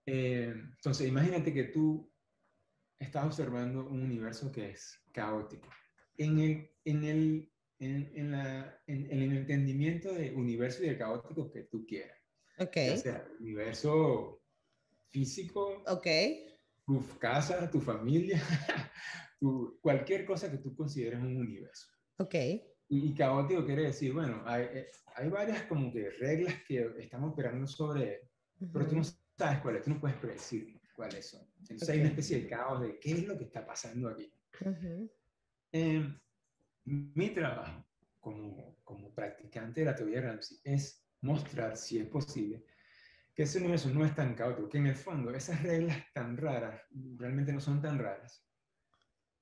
Speaker 2: Eh, entonces, imagínate que tú estás observando un universo que es caótico. En el, en el, en, en, la, en, el entendimiento de universo y de caótico que tú quieras.
Speaker 1: Okay.
Speaker 2: O sea, universo físico,
Speaker 1: ok
Speaker 2: tu casa, tu familia, cualquier cosa que tú consideres un universo.
Speaker 1: Ok.
Speaker 2: Y, caótico quiere decir, bueno, hay, eh, hay, varias como que reglas que están operando sobre pero tú no sabes cuáles, tú no puedes predecir cuáles son. Entonces hay una especie de caos de qué es lo que está pasando aquí. Em, mi trabajo como, como practicante de la teoría de Ramsey es mostrar, si es posible, que ese universo no es tan caótico, que en el fondo esas reglas tan raras realmente no son tan raras.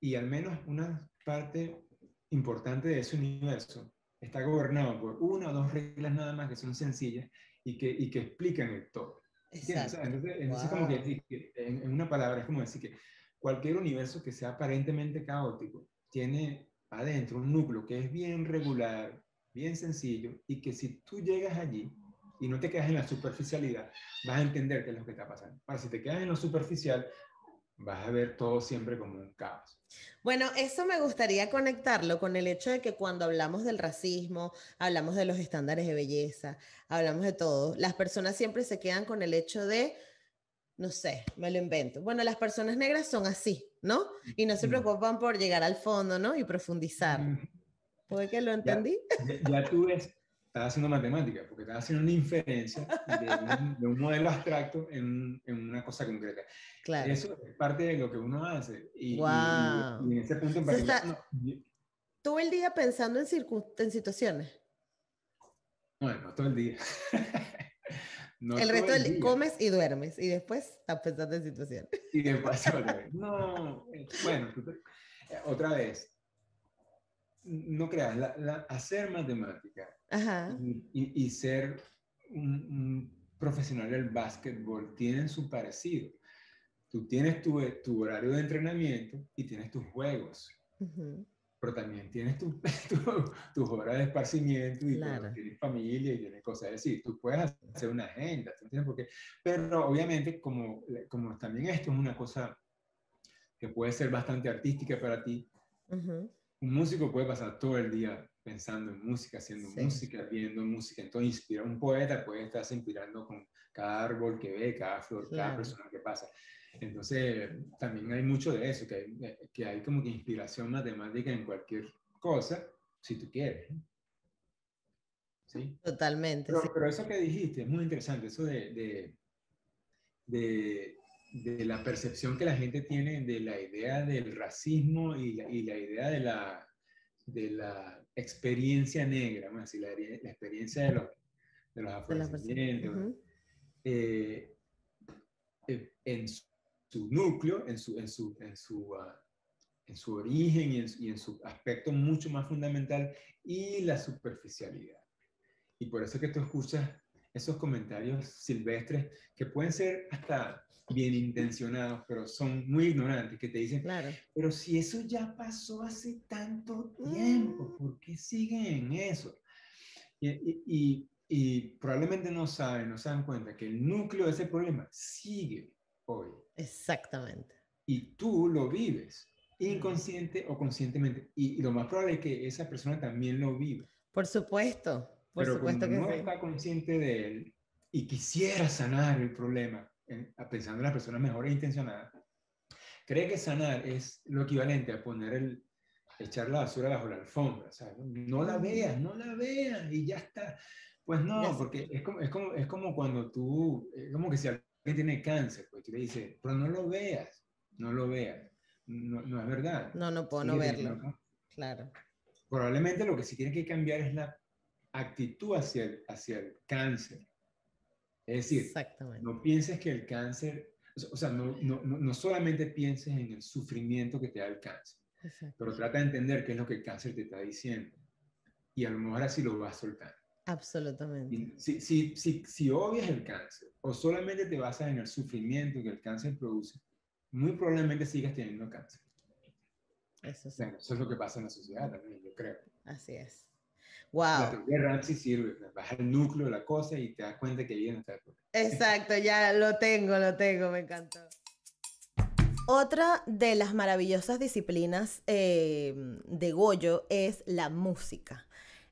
Speaker 2: Y al menos una parte importante de ese universo está gobernado por una o dos reglas nada más que son sencillas y que, y que explican el todo. Entonces, como que, en, en, una palabra, es como decir que cualquier universo que sea aparentemente caótico tiene adentro un núcleo que es bien regular, bien sencillo, y que si tú llegas allí, y no te quedas en la superficialidad, vas a entender qué es lo que está pasando. Ahora, si te quedas en lo superficial, vas a ver todo siempre como un caos.
Speaker 1: Bueno, eso me gustaría conectarlo con el hecho de que cuando hablamos del racismo, hablamos de los estándares de belleza, hablamos de todo, las personas siempre se quedan con el hecho de no sé, me lo invento. Bueno, las personas negras son así, ¿no? Y no se preocupan por llegar al fondo, ¿no? Y profundizar. ¿Puede que lo entendí?
Speaker 2: Ya, tú ves, estás haciendo matemática, porque estás haciendo una inferencia de un, modelo abstracto en, en, una cosa concreta. Claro. Eso es parte de lo que uno hace. Y, wow. y, en ese punto en particular...
Speaker 1: todo el día pensando en, en situaciones.
Speaker 2: Bueno, todo el día.
Speaker 1: el resto del día comes y duermes y después estás pensando en situaciones.
Speaker 2: Y después, no, eh, bueno, eh, otra vez, no creas, la, hacer matemática Y, y, ser un, profesional del básquetbol tienen su parecido. Tú tienes tu, tu horario de entrenamiento y tienes tus juegos pero también tienes tu, tus horas de esparcimiento y tienes familia y tienes cosas. Es decir, tú puedes hacer una agenda, ¿tú Pero obviamente, como, como también esto es una cosa que puede ser bastante artística para ti, un músico puede pasar todo el día pensando en música, haciendo música, viendo música. Entonces, inspira un poeta puede estarse inspirando con cada árbol que ve, cada flor, cada persona que pasa. Entonces, también hay mucho de eso, que hay, que hay como que inspiración matemática en cualquier cosa, si tú quieres. ¿Sí?
Speaker 1: Totalmente.
Speaker 2: Pero, eso que dijiste es muy interesante, eso de, de, de, de, la percepción que la gente tiene de la idea del racismo y la, y la idea de la, de la experiencia negra, a decir, la, la experiencia de los, de los afrodescendientes. Eh, eh, en su núcleo, en su, en su, en su, ah, en su origen y en, y en, su aspecto mucho más fundamental y la superficialidad. Y por eso que tú escuchas esos comentarios silvestres que pueden ser hasta bien intencionados, pero son muy ignorantes, que te dicen,
Speaker 1: claro.
Speaker 2: pero si eso ya pasó hace tanto tiempo, mm. ¿por qué siguen en eso? Y, y, y, probablemente no saben, no se dan cuenta que el núcleo de ese problema sigue hoy.
Speaker 1: Exactamente.
Speaker 2: Y tú lo vives, inconsciente o conscientemente. Y, lo más probable es que esa persona también lo viva.
Speaker 1: Por supuesto, por
Speaker 2: Pero
Speaker 1: supuesto
Speaker 2: que no está consciente de él y quisiera sanar el problema, pensando en las personas mejores intencionadas, cree que sanar es lo equivalente a poner el, echar la basura bajo la alfombra, No la veas, no la veas y ya está. Pues no, porque es como, es como, es como cuando tú, es como que si que tiene cáncer, pues tú le dices, pero no lo veas, no lo veas, no, no es verdad.
Speaker 1: No, no puedo no verlo, claro.
Speaker 2: Probablemente lo que sí tiene que cambiar es la actitud hacia el, hacia el cáncer. Es decir, no pienses que el cáncer, o sea, no, no, no, solamente pienses en el sufrimiento que te da el cáncer, pero trata de entender qué es lo que el cáncer te está diciendo. Y a lo mejor así lo vas a soltar.
Speaker 1: Absolutamente.
Speaker 2: Si, si, si, si obvias el cáncer o solamente te basas en el sufrimiento que el cáncer produce, muy probablemente sigas teniendo cáncer.
Speaker 1: Eso, sí.
Speaker 2: eso es lo que pasa en la sociedad también, yo creo.
Speaker 1: Así es. Wow.
Speaker 2: La teoría de Ramsey sirve, baja el núcleo de la cosa y te das cuenta que viene está
Speaker 1: Exacto, ya lo tengo, lo tengo, me encantó. Otra de las maravillosas disciplinas eh, de Goyo es la música.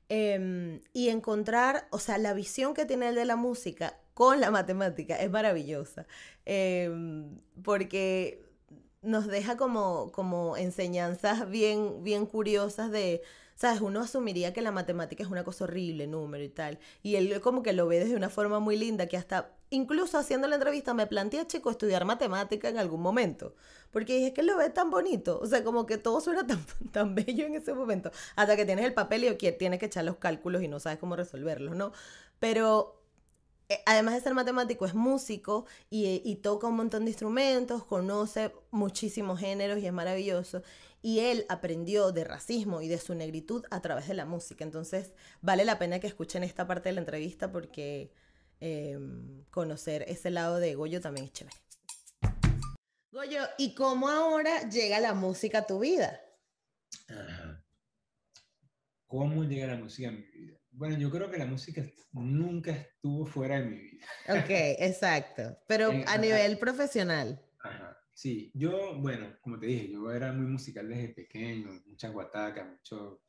Speaker 1: Em, y encontrar, o sea, la visión que tiene él de la música con la matemática es maravillosa, em, porque nos deja como, como enseñanzas bien, bien curiosas de, ¿sabes? Uno asumiría que la matemática es una cosa horrible, número y tal, y él como que lo ve desde una forma muy linda que hasta, incluso haciendo la entrevista, me planteé, chico, estudiar matemática en algún momento, porque dije que lo ve tan bonito, o sea, como que todo suena tan, tan bello en ese momento, hasta que tienes el papel y tienes que echar los cálculos y no sabes cómo resolverlos, ¿no? Pero eh, además de ser matemático, es músico y, y, toca un montón de instrumentos, conoce muchísimos géneros y es maravilloso. Y él aprendió de racismo y de su negritud a través de la música. Entonces, vale la pena que escuchen esta parte de la entrevista porque em, conocer ese lado de Goyo también es chévere. Goyo, ¿y cómo ahora llega la música a tu vida?
Speaker 2: ¿Cómo llega la música a mi vida? Bueno, yo creo que la música nunca estuvo fuera de mi vida.
Speaker 1: Ok, exacto. Pero a nivel profesional.
Speaker 2: Ajá. Sí, yo, bueno, como te dije, yo era muy musical desde pequeño, muchas guatacas, mucho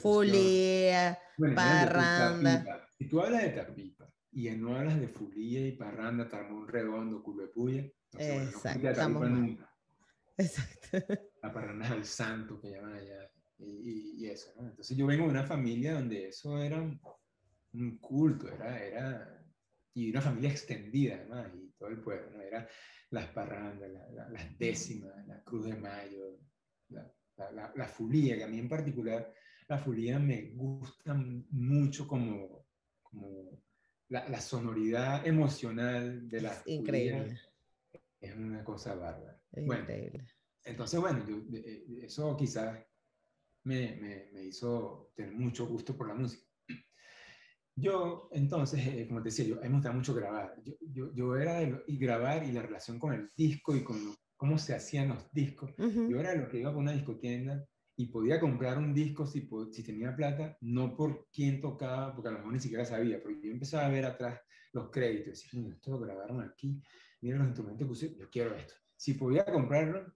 Speaker 1: Fulia, parranda.
Speaker 2: Si tú hablas de Tapipa, y no hablas de fulía y parranda, un redondo, culvepuya.
Speaker 1: Exacto.
Speaker 2: nunca. Exacto. La parranda del santo que llaman allá. Y, eso, ¿no? Entonces yo vengo de una familia donde eso era un, culto, era, era, y una familia extendida además, y todo el pueblo, ¿no? Era las parrandas, las décimas, la cruz de mayo, la, la, fulía, que a mí en particular, la fulía me gusta mucho como, como la, sonoridad emocional de la
Speaker 1: Increíble.
Speaker 2: Es una cosa bárbara. Increíble. entonces, bueno, eso quizás me, me, me, hizo tener mucho gusto por la música. Yo, entonces, eh, como te decía, yo, a mí me gustaba mucho grabar. Yo, yo, yo era de y grabar y la relación con el disco y con cómo se hacían los discos. Yo era lo que iba con una discotienda y podía comprar un disco si, si tenía plata, no por quién tocaba, porque a lo mejor ni siquiera sabía, porque yo empezaba a ver atrás los créditos, y esto lo grabaron aquí, mira los instrumentos que usé, yo quiero esto. Si podía comprarlo,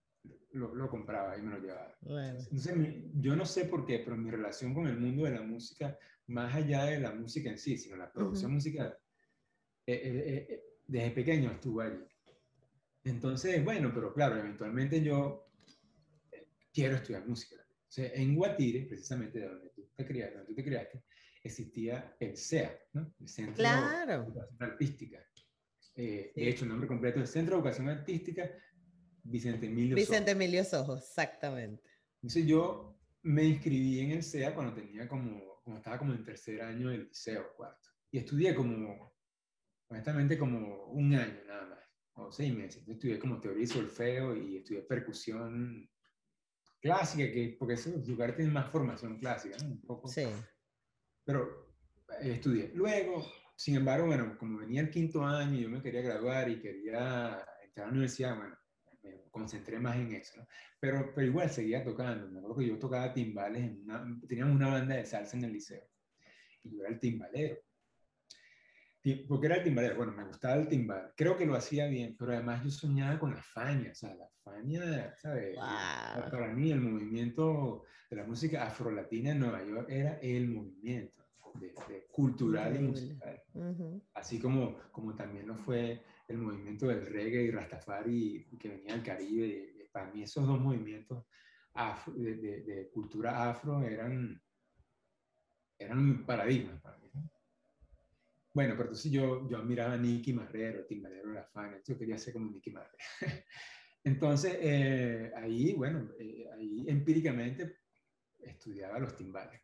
Speaker 2: lo, lo compraba y me lo llevaba. Entonces, yo no sé por qué, pero mi relación con el mundo de la música, más allá de la música en sí, sino la producción musical, eh, eh, eh, desde pequeño estuvo allí. Entonces, bueno, pero claro, eventualmente yo quiero estudiar música en Guatire, precisamente de donde tú te criaste, donde tú te criaste existía el CEA, ¿no? el Centro
Speaker 1: claro.
Speaker 2: de Educación Artística. Eh, de hecho, el nombre completo es Centro de Educación Artística Vicente Emilio
Speaker 1: Vicente Emilio Sojo, exactamente.
Speaker 2: Entonces yo me inscribí en el CEA cuando tenía como, cuando estaba como en tercer año del liceo, cuarto. Y estudié como, honestamente, como un año nada más, o seis meses. Entonces, estudié como teoría y solfeo y estudié percusión clásica, que, porque esos lugares tienen más formación clásica, ¿no? Un poco.
Speaker 1: Sí.
Speaker 2: Pero eh, estudié. Luego, sin embargo, bueno, como venía el quinto año y yo me quería graduar y quería entrar a la universidad, bueno, concentré más en eso, ¿no? Pero, pero igual seguía tocando. Me acuerdo que yo tocaba timbales, en una, teníamos una banda de salsa en el liceo y yo era el timbalero porque era el timbalero. Bueno, me gustaba el timbal. Creo que lo hacía bien, pero además yo soñaba con la faña. O sea, la faña, ¿sabes? Para mí el movimiento de la música afrolatina en Nueva York era el movimiento de, cultural y musical. Así como, como también lo fue el movimiento del reggae y Rastafari que venía del Caribe. Para mí esos dos movimientos de, de, cultura afro eran, eran paradigmas para mí. Bueno, pero entonces yo, yo admiraba a Nicky Marrero, timbalero de la fan, yo quería ser como Nicky Marrero. entonces, eh, ahí, bueno, eh, ahí empíricamente estudiaba los timbales.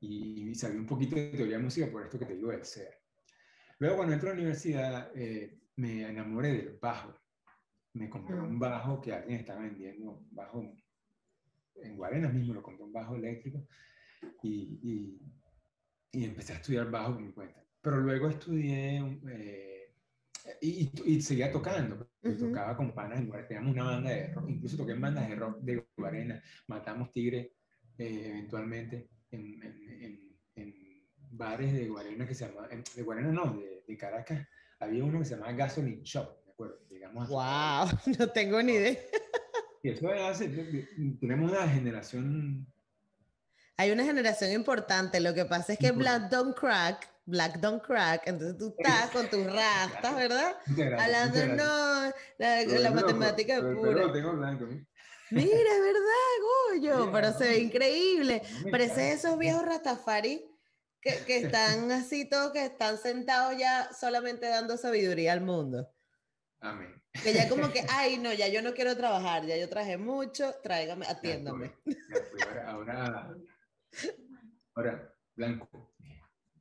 Speaker 2: Y, sabía un poquito de teoría de música por esto que te digo del ser. Luego, cuando entro a la universidad, eh, me enamoré del bajo. Me compré un bajo que alguien estaba vendiendo, bajo en Guarenas mismo, lo compré un bajo eléctrico y, y, y empecé a estudiar bajo por mi cuenta pero luego estudié eh, y, y, seguía tocando. Tocaba con panas en Teníamos una banda de rock, incluso toqué en bandas de rock de Guarena. Matamos Tigre eh, eventualmente en, en, en, bares de Guarena que se llama, de Guarena no, de, de, Caracas. Había uno que se llamaba Gasoline Shop, ¿de acuerdo?
Speaker 1: Llegamos ¡Wow! No tengo ni idea.
Speaker 2: Y eso hace, tenemos una generación
Speaker 1: hay una generación importante. Lo que pasa es que Black Don't Crack, Black Don't Crack, entonces tú estás con tus rastas, ¿verdad? Hablando, no, la, matemática es pura. tengo blanco, Mira, es verdad, Goyo, pero se ve increíble. Parece esos viejos Rastafari que, que están así todos, que están sentados ya solamente dando sabiduría al mundo.
Speaker 2: Amén.
Speaker 1: Que ya como que, ay, no, ya yo no quiero trabajar, ya yo traje mucho, tráigame, atiéndame.
Speaker 2: ahora Ahora, blanco.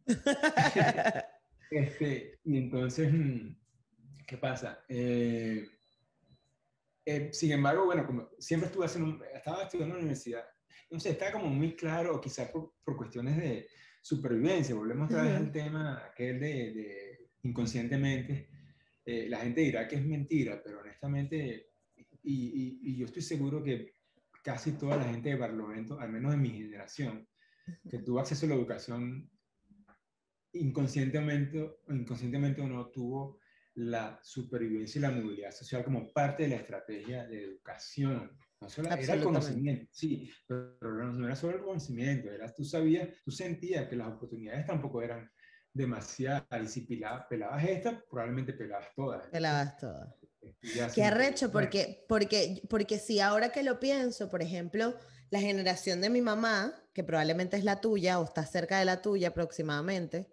Speaker 2: este, y entonces, mm, ¿qué pasa? Eh, eh, sin embargo, bueno, como siempre estuve haciendo, estaba estudiando en la universidad, no sé, estaba como muy claro, quizás por, por, cuestiones de supervivencia, volvemos otra vez al tema aquel de, de inconscientemente, eh, la gente dirá que es mentira, pero honestamente, y, y, y yo estoy seguro que casi toda la gente de Barlovento, al menos de mi generación, que tuvo acceso a la educación inconscientemente, inconscientemente o no, tuvo la supervivencia y la movilidad social como parte de la estrategia de educación. No solo era el conocimiento, sí, pero no era solo el conocimiento, era, tú sabías, tú sentías que las oportunidades tampoco eran demasiado. Y si pelabas esta, probablemente pelabas todas.
Speaker 1: Pelabas todas. Qué arrecho, porque, porque, porque si ahora que lo pienso, por ejemplo, la generación de mi mamá, que probablemente es la tuya o está cerca de la tuya aproximadamente,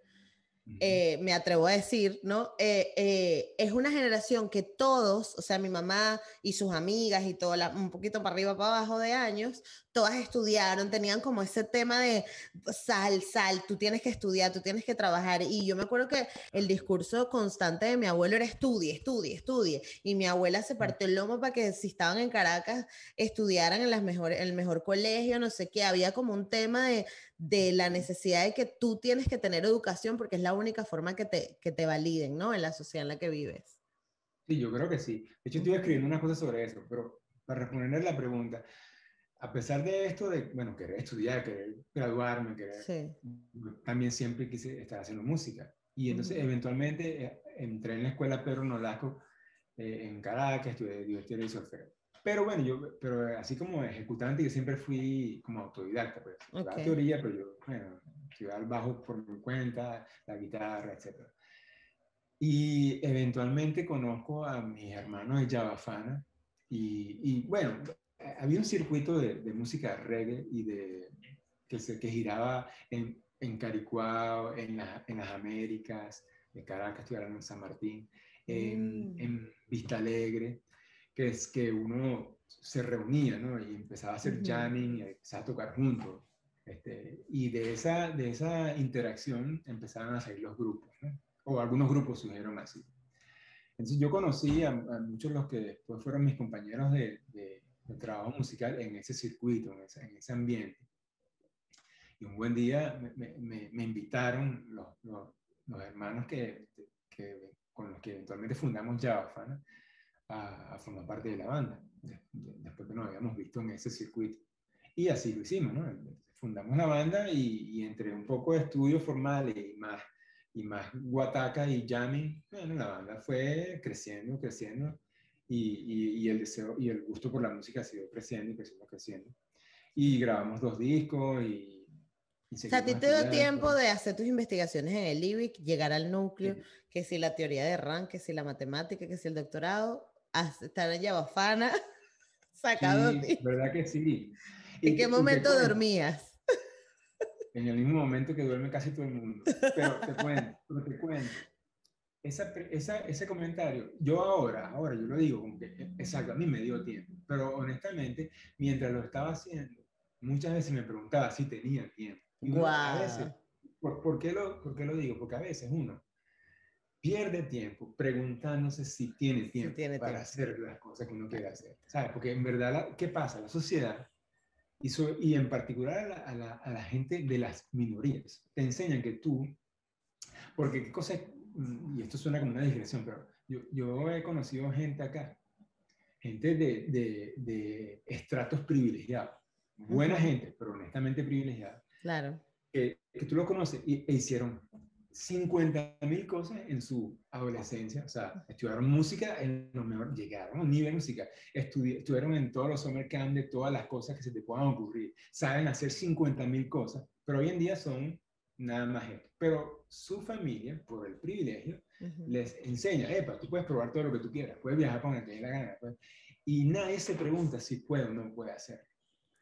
Speaker 1: eh, me atrevo a decir, ¿no? Eh, eh, es una generación que todos, o sea, mi mamá y sus amigas y todo, un poquito para arriba, para abajo de años, todas estudiaron, tenían como ese tema de sal, sal, tú tienes que estudiar, tú tienes que trabajar. Y yo me acuerdo que el discurso constante de mi abuelo era estudie, estudie, estudie. Y mi abuela se partió el lomo para que si estaban en Caracas estudiaran en, las mejores, el mejor colegio, no sé qué. Había como un tema de, de la necesidad de que tú tienes que tener educación porque es la única forma que te, que te validen, ¿no? En la sociedad en la que vives.
Speaker 2: Sí, yo creo que sí. De hecho, estoy escribiendo una cosa sobre eso, pero para responder la pregunta, a pesar de esto, de, bueno, querer estudiar, querer graduarme, querer, también siempre quise estar haciendo música. Y entonces, eventualmente, eh, entré en la escuela Pedro Nolasco eh, en Caracas, estudié divertido y solfeo. Pero bueno, yo, pero así como ejecutante, yo siempre fui como autodidacta, pues. La teoría, pero yo, bueno, estudiaba el bajo por mi cuenta, la guitarra, etc. Y eventualmente conozco a mis hermanos de Javafana, y, y bueno, había un circuito de, de, música reggae y de, que, se, que giraba en, en Caricuao, en, en, las Américas, de Caracas, estoy hablando en San Martín, en, mm. en, Vista Alegre, que es que uno se reunía, ¿no? Y empezaba a hacer jamming y empezaba a tocar juntos. Este, y de esa, de esa interacción empezaron a salir los grupos, ¿no? O algunos grupos surgieron así. Entonces yo conocí a, muchos de los que después fueron mis compañeros de, de de trabajo musical en ese circuito, en ese, en ese ambiente. Y un buen día me, me, me invitaron los, los, los hermanos que, que, con los que eventualmente fundamos Java a, a, formar parte de la banda, después que nos habíamos visto en ese circuito. Y así lo hicimos, ¿no? Fundamos la banda y, y entre un poco de estudio formal y más, y más guataca y jamming, bueno, la banda fue creciendo, creciendo y, y, el deseo y el gusto por la música ha sido creciendo y creciendo, creciendo. Y grabamos dos discos y...
Speaker 1: o sea, a ti te dio tiempo de hacer tus investigaciones en el IBIC, llegar al núcleo, que si la teoría de Rank, que si la matemática, que si el doctorado, estar en Yabafana, sacado.
Speaker 2: Sí, verdad que sí.
Speaker 1: ¿En qué momento dormías?
Speaker 2: En el mismo momento que duerme casi todo el mundo. Pero te cuento, pero te cuento esa, esa, ese comentario, yo ahora, ahora yo lo digo, como que, eh, exacto, a mí me dio tiempo, pero honestamente, mientras lo estaba haciendo, muchas veces me preguntaba si tenía tiempo. Y a veces, ¿por, qué lo, ¿por, qué lo, digo? Porque a veces uno pierde tiempo preguntándose si tiene tiempo para hacer las cosas que uno quiere hacer. ¿Sabes? Porque en verdad, ¿qué pasa? La sociedad, y, y en particular a la, a, la, a la gente de las minorías, te enseñan que tú, porque qué cosa y esto suena como una digresión, pero yo, yo he conocido gente acá, gente de, de, de estratos privilegiados, buena gente, pero honestamente privilegiada.
Speaker 1: Claro.
Speaker 2: Que, que tú lo conoces y, e hicieron 50 mil cosas en su adolescencia, o sea, estudiaron música en lo mejor, llegaron a un nivel música, estuvieron en todos los summer camp de todas las cosas que se te puedan ocurrir, saben hacer 50 mil cosas, pero hoy en día son nada más esto. Pero su familia, por el privilegio, les enseña, epa, tú puedes probar todo lo que tú quieras, puedes viajar con el que te dé la gana. Pues". Y nadie se pregunta si puede o no puede hacer.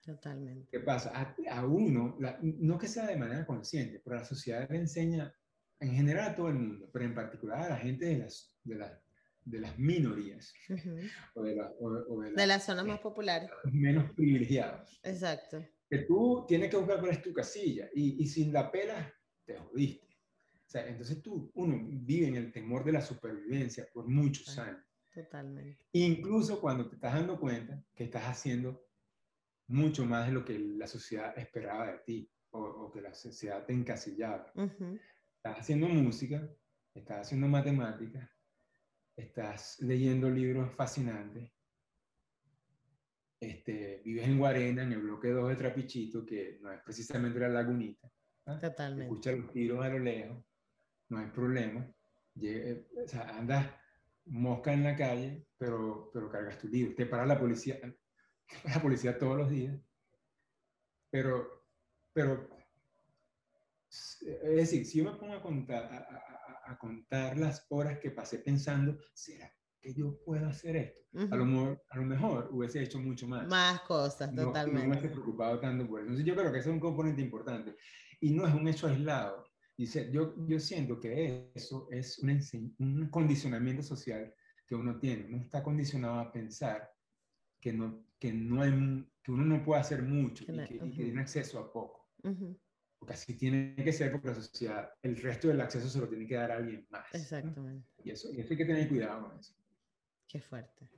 Speaker 1: Totalmente.
Speaker 2: ¿Qué pasa? A, uno, no que sea de manera consciente, pero la sociedad le enseña en general a todo el mundo, pero en particular a la gente de las, de las, de las minorías
Speaker 1: o, de, de, las zonas más populares.
Speaker 2: Menos privilegiados.
Speaker 1: Exacto
Speaker 2: que tú tienes que buscar cuál es tu casilla y, y sin la pela te jodiste. O sea, entonces tú, uno vive en el temor de la supervivencia por muchos años.
Speaker 1: Totalmente.
Speaker 2: Incluso cuando te estás dando cuenta que estás haciendo mucho más de lo que la sociedad esperaba de ti o, o que la sociedad te encasillaba. Estás haciendo música, estás haciendo matemáticas, estás leyendo libros fascinantes, este, vives en Guarena, en el bloque 2 de Trapichito, que no es precisamente la lagunita.
Speaker 1: ¿ah? Totalmente.
Speaker 2: Escuchas los tiros a lo lejos, no hay problema. Eh, o sea, andas mosca en la calle, pero, pero cargas tu libro. Te para la policía, la policía todos los días. Pero, pero es decir, si yo me pongo a contar, a, contar las horas que pasé pensando, ¿será que yo puedo hacer esto? a, lo, a, lo, mejor hubiese hecho mucho más.
Speaker 1: Más cosas, totalmente.
Speaker 2: No me hubiese preocupado tanto por eso. Entonces yo creo que ese es un componente importante. Y no es un hecho aislado. Dice, yo, yo siento que eso es un, un condicionamiento social que uno tiene. Uno está condicionado a pensar que, no, que, no hay, que uno no puede hacer mucho y, que, tiene acceso a poco. Porque así tiene que ser porque la sociedad, el resto del acceso se lo tiene que dar a alguien más.
Speaker 1: Exactamente.
Speaker 2: Y, eso, y eso hay que tener cuidado con eso.
Speaker 1: Qué fuerte.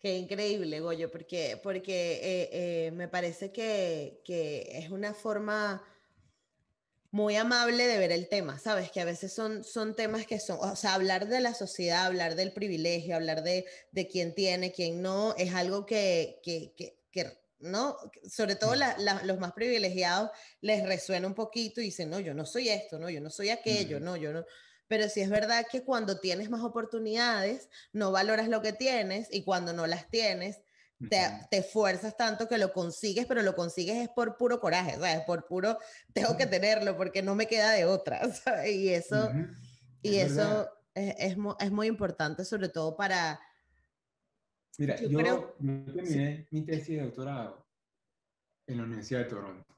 Speaker 1: Qué increíble, Goyo, porque, porque eh, eh, me parece que, que es una forma muy amable de ver el tema, ¿sabes? Que a veces son, son temas que son, o sea, hablar de la sociedad, hablar del privilegio, hablar de, de quién tiene, quién no, es algo que, que, que, que ¿no? Sobre todo los más privilegiados les resuena un poquito y dicen, no, yo no soy esto, no, yo no soy aquello, no, yo no. Pero sí es verdad que cuando tienes más oportunidades, no valoras lo que tienes y cuando no las tienes, te, te esfuerzas tanto que lo consigues, pero lo consigues es por puro coraje, ¿sabes? Por puro, tengo que tenerlo porque no me queda de otra, Y eso, y es eso es, es, es, muy importante, sobre todo para...
Speaker 2: Mira, yo, yo terminé mi tesis de doctorado en la Universidad de Toronto.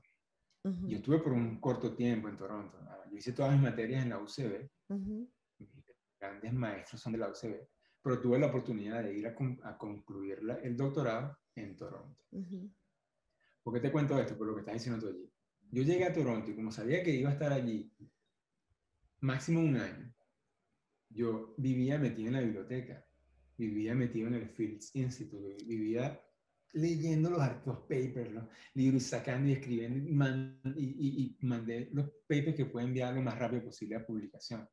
Speaker 2: Yo estuve por un corto tiempo en Toronto. Yo hice todas mis materias en la UCB. Mis grandes maestros son de la UCB pero tuve la oportunidad de ir a, concluir el doctorado en Toronto. ¿Por qué te cuento esto? Por lo que estás diciendo tú allí. Yo llegué a Toronto y como sabía que iba a estar allí máximo un año, yo vivía metido en la biblioteca, vivía metido en el Fields Institute, vivía leyendo los, los papers, los libros, sacando y escribiendo, y, y, y, mandé los papers que pueden enviar lo más rápido posible a publicación.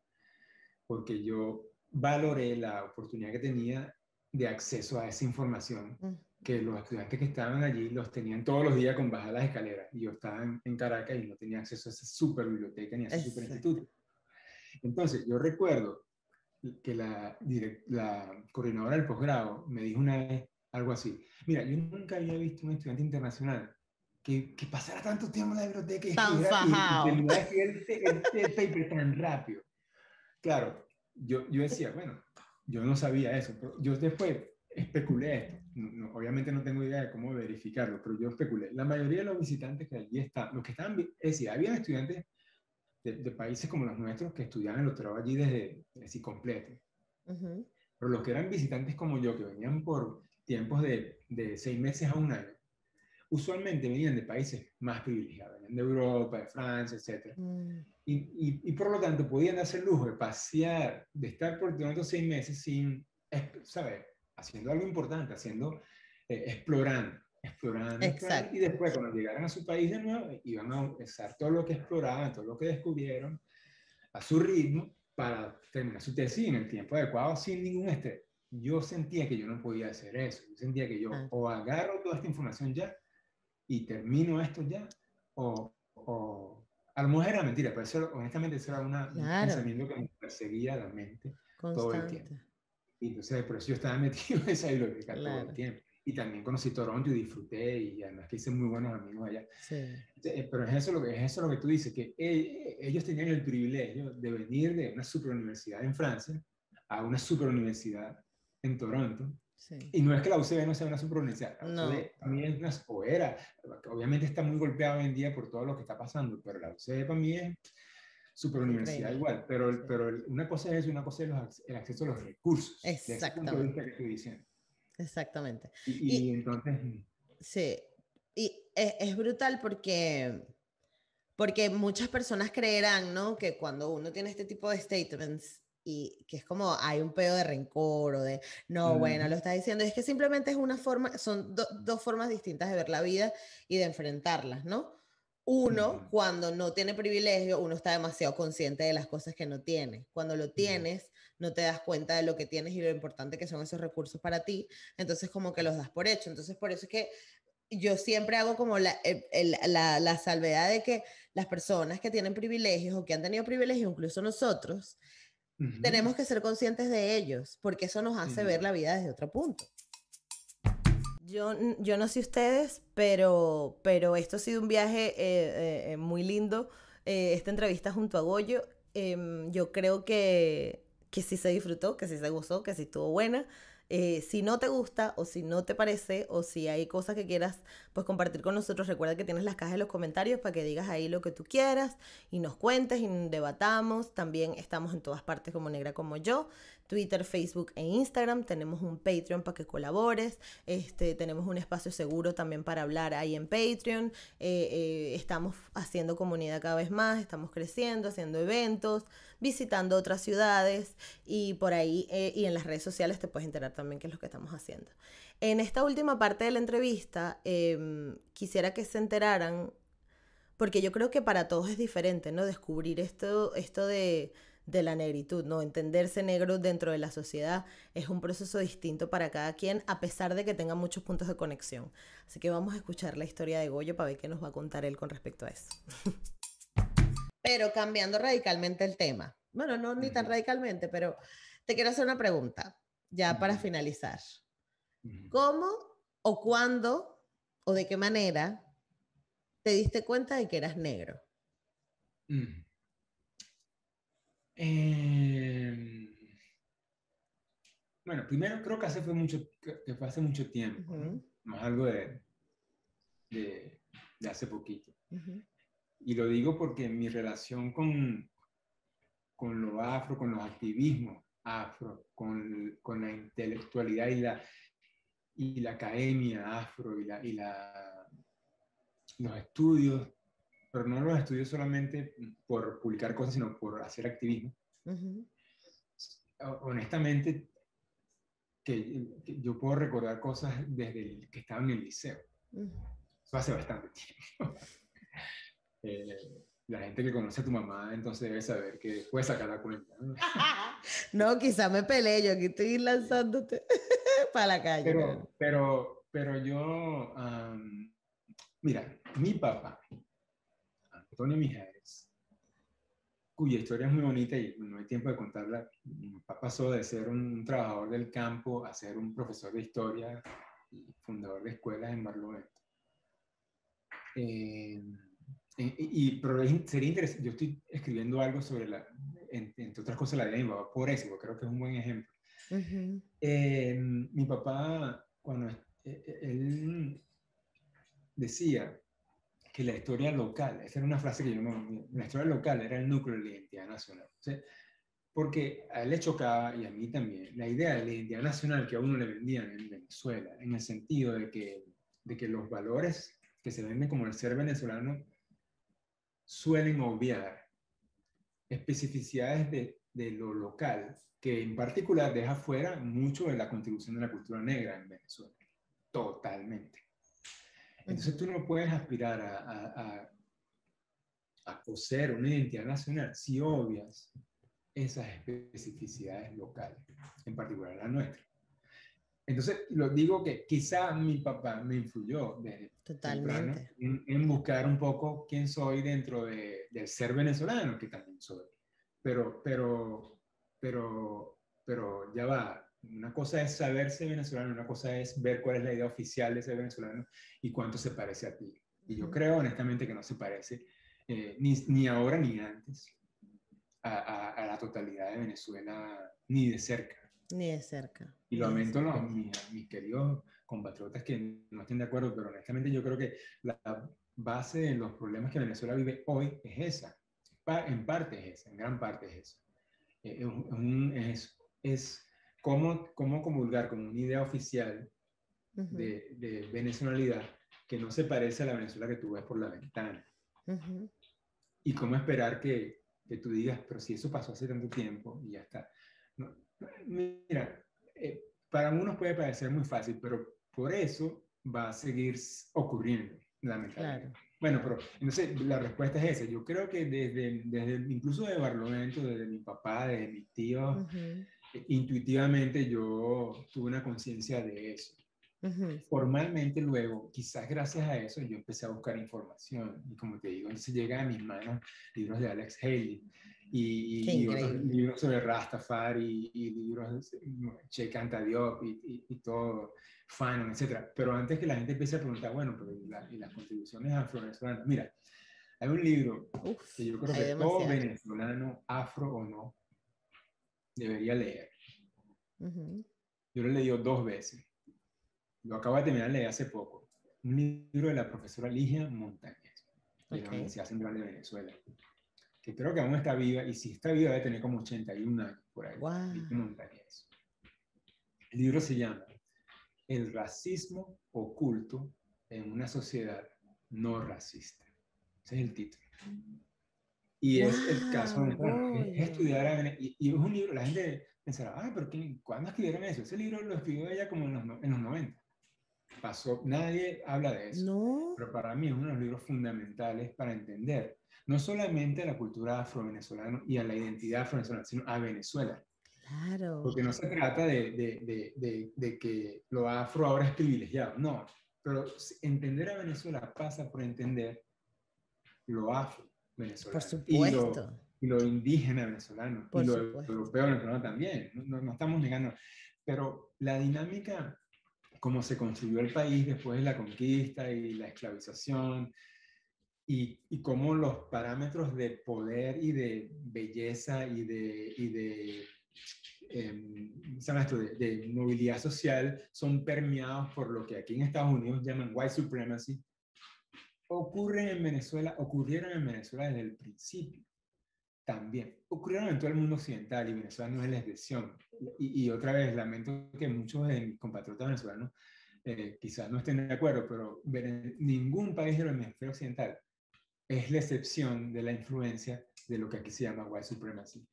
Speaker 2: Porque yo valoré la oportunidad que tenía de acceso a esa información mm. que los estudiantes que estaban allí los tenían todos los días con bajar las escaleras. Y yo estaba en, Caracas y no tenía acceso a esa super biblioteca ni a ese super instituto. Entonces, yo recuerdo que la, la coordinadora del posgrado me dijo una vez algo así. Mira, yo nunca había visto un estudiante internacional que, que pasara tanto tiempo en la biblioteca y, escribiera, el paper tan rápido. Claro, yo, yo decía, bueno, yo no sabía eso, pero yo después especulé esto. obviamente no tengo idea de cómo verificarlo, pero yo especulé. La mayoría de los visitantes que allí están, los que estaban, es decir, había estudiantes de, países como los nuestros que estudiaban el doctorado allí desde así completo. Pero los que eran visitantes como yo, que venían por tiempos de, de seis meses a un año, usualmente venían de países más privilegiados, venían de Europa, de Francia, etc. Mm. Y, y, y, por lo tanto podían darse el lujo de pasear, de estar por otros seis meses sin, ¿sabes? Haciendo algo importante, haciendo, eh, explorando, explorando, Y después cuando llegaran a su país de nuevo, iban a usar todo lo que exploraban, todo lo que descubrieron, a su ritmo, para terminar su tesis en el tiempo adecuado, sin ningún estrés. Yo sentía que yo no podía hacer eso. Yo sentía que yo ah. o agarro toda esta información ya y termino esto ya, o, o a lo mejor era mentira, pero eso, honestamente eso era una, un pensamiento que me perseguía la mente todo el tiempo. Y entonces, por eso yo estaba metido en esa biblioteca todo el tiempo. Y también conocí Toronto y disfruté y además que hice muy buenos amigos allá. Sí. Eh, pero es eso, lo que, es eso lo que tú dices, que eh, ellos tenían el privilegio de venir de una super universidad en Francia a una super universidad en Toronto y no es que la UCB no sea una superuniversidad, la UCB también es una, o era, obviamente está muy golpeada hoy en día por todo lo que está pasando, pero la UCB para mí es superuniversidad igual, pero, pero una cosa es eso, una cosa es el acceso a los recursos.
Speaker 1: Exactamente.
Speaker 2: que estoy diciendo.
Speaker 1: Exactamente.
Speaker 2: Y, entonces... Mm.
Speaker 1: Sí, y es, es, brutal porque, porque muchas personas creerán, ¿no? Que cuando uno tiene este tipo de statements, y que es como hay un pedo de rencor o de, no, bueno, lo está diciendo, es que simplemente es una forma, son dos formas distintas de ver la vida y de enfrentarlas, ¿no? Uno, cuando no tiene privilegio, uno está demasiado consciente de las cosas que no tiene. Cuando lo tienes, no te das cuenta de lo que tienes y lo importante que son esos recursos para ti, entonces como que los das por hecho. Entonces por eso es que yo siempre hago como la, la, la salvedad de que las personas que tienen privilegios o que han tenido privilegios, incluso nosotros, tenemos que ser conscientes de ellos, porque eso nos hace ver la vida desde otro punto. Yo, yo no sé ustedes, pero, pero esto ha sido un viaje eh, eh, muy lindo. eh, esta entrevista junto a Goyo. Em, yo creo que, que sí se disfrutó, que sí se gozó, que sí estuvo buena. Eh, si no te gusta o si no te parece o si hay cosas que quieras pues compartir con nosotros, recuerda que tienes las cajas de los comentarios para que digas ahí lo que tú quieras y nos cuentes y debatamos. También estamos en todas partes como Negra como yo. Twitter, Facebook e Instagram. Tenemos un Patreon para que colabores. Este, tenemos un espacio seguro también para hablar ahí en Patreon. Eh, eh, estamos haciendo comunidad cada vez más, estamos creciendo, haciendo eventos, visitando otras ciudades y por ahí eh, y en las redes sociales te puedes enterar también qué es lo que estamos haciendo. En esta última parte de la entrevista, em, quisiera que se enteraran, porque yo creo que para todos es diferente, ¿no? Descubrir esto, esto de de la negritud, ¿no? Entenderse negro dentro de la sociedad es un proceso distinto para cada quien, a pesar de que tenga muchos puntos de conexión. Así que vamos a escuchar la historia de Goyo para ver qué nos va a contar él con respecto a eso. pero cambiando radicalmente el tema. Bueno, no ni tan radicalmente, pero te quiero hacer una pregunta, ya para finalizar. ¿Cómo o cuándo o de qué manera te diste cuenta de que eras negro? Mm.
Speaker 2: Em, bueno, primero creo que hace, fue mucho, que fue hace mucho tiempo, más algo de, de, hace poquito. Y lo digo porque mi relación con, con lo afro, con los activismos afro, con, con la intelectualidad y la, y la academia afro y, la, y la, los estudios pero no los estudio solamente por publicar cosas, sino por hacer activismo. Honestamente, que, yo puedo recordar cosas desde el, que estaba en el liceo. Eso hace bastante tiempo. Eh, la gente que conoce a tu mamá entonces debe saber que puede sacar la cuenta.
Speaker 1: No, quizá me peleé, yo aquí estoy lanzándote para la calle.
Speaker 2: Pero, pero, pero yo, mira, mi papá, Antonio Mijares, cuya historia es muy bonita y no hay tiempo de contarla. Mi papá pasó de ser un trabajador del campo a ser un profesor de historia y fundador de escuelas en Barlovento. Eh, y, pero sería interesante, yo estoy escribiendo algo sobre la, entre otras cosas, la vida de mi papá, por eso, creo que es un buen ejemplo. Eh, mi papá, cuando eh, él decía que la historia local, esa era una frase que yo no, la historia local era el núcleo de la identidad nacional. Porque a él le chocaba, y a mí también, la idea de la identidad nacional que a uno le vendían en Venezuela, en el sentido de que, de que los valores que se venden como el ser venezolano suelen obviar especificidades de, de lo local, que en particular deja fuera mucho de la contribución de la cultura negra en Venezuela. Totalmente. Entonces tú no puedes aspirar a, a, poseer una identidad nacional si obvias esas especificidades locales, en particular la nuestra. Entonces, lo digo que quizá mi papá me influyó desde Totalmente. En, en, buscar un poco quién soy dentro de, del ser venezolano, que también soy. Pero, pero, pero, pero ya va, una cosa es saberse venezolano, una cosa es ver cuál es la idea oficial de ser venezolano y cuánto se parece a ti. Y yo creo honestamente que no se parece eh, ni, ni, ahora ni antes a, a, la totalidad de Venezuela, ni de cerca.
Speaker 1: Ni de cerca.
Speaker 2: Y lamento a mis, mis, queridos compatriotas que no estén de acuerdo, pero honestamente yo creo que la base de los problemas que Venezuela vive hoy es esa. En parte es esa, en gran parte es eso. Eh, es, es cómo, cómo comulgar con una idea oficial de, de, venezolanidad que no se parece a la Venezuela que tú ves por la ventana. Y cómo esperar que, que, tú digas, pero si eso pasó hace tanto tiempo y ya está. mira, eh, para unos puede parecer muy fácil, pero por eso va a seguir ocurriendo, lamentablemente. Bueno, pero entonces la respuesta es esa. Yo creo que desde, desde incluso de Barlovento, desde mi papá, desde mis tíos, intuitivamente yo tuve una conciencia de eso. Formalmente luego, quizás gracias a eso, yo empecé a buscar información y como te digo, entonces llega a mis manos libros de Alex Haley y, otros libros sobre Rastafari y, libros de Che Canta Diop y, y, todo, Fanon, etc. Pero antes que la gente empiece a preguntar, bueno, pero ¿y, las contribuciones afro-venezolanas? Mira, Hay un libro que yo creo que todo venezolano, afro o no, debería leer. Yo lo he leído dos veces. Lo acabo de terminar de leer hace poco. Un libro de la profesora Ligia Montañez, de la Universidad Central de Venezuela, que creo que aún está viva, y si está viva debe tener como 81 años por ahí. Montañez. El libro se llama El racismo oculto en una sociedad no racista. Ese es el título. Y es el caso de estudiar, y, y, es un libro, la gente pensará, ah, pero ¿cuándo escribieron eso? Ese libro lo escribió ella como en los, en los 90. Pasó, nadie habla de eso. No. Pero para mí es uno de los libros fundamentales para entender no solamente a la cultura afro-venezolana y a la identidad afro-venezolana, sino a Venezuela. Claro. Porque no se trata de, de, de, de, que lo afro ahora es privilegiado, no. Pero entender a Venezuela pasa por entender lo afro venezolano. Por supuesto. Y lo, indígena venezolano. y lo europeo venezolano también. No, no, estamos negando. Pero la dinámica, como se construyó el país después de la conquista y la esclavización, y, y cómo los parámetros de poder y de belleza y de, y de eh, esto? De, de, movilidad social son permeados por lo que aquí en Estados Unidos llaman white supremacy, ocurren en Venezuela, ocurrieron en Venezuela desde el principio también. Ocurrieron en todo el mundo occidental y Venezuela no es la excepción. Y, y otra vez, lamento que muchos de mis compatriotas venezolanos eh, quizás no estén de acuerdo, pero ningún país del hemisferio occidental es la excepción de la influencia de lo que aquí se llama white supremacy.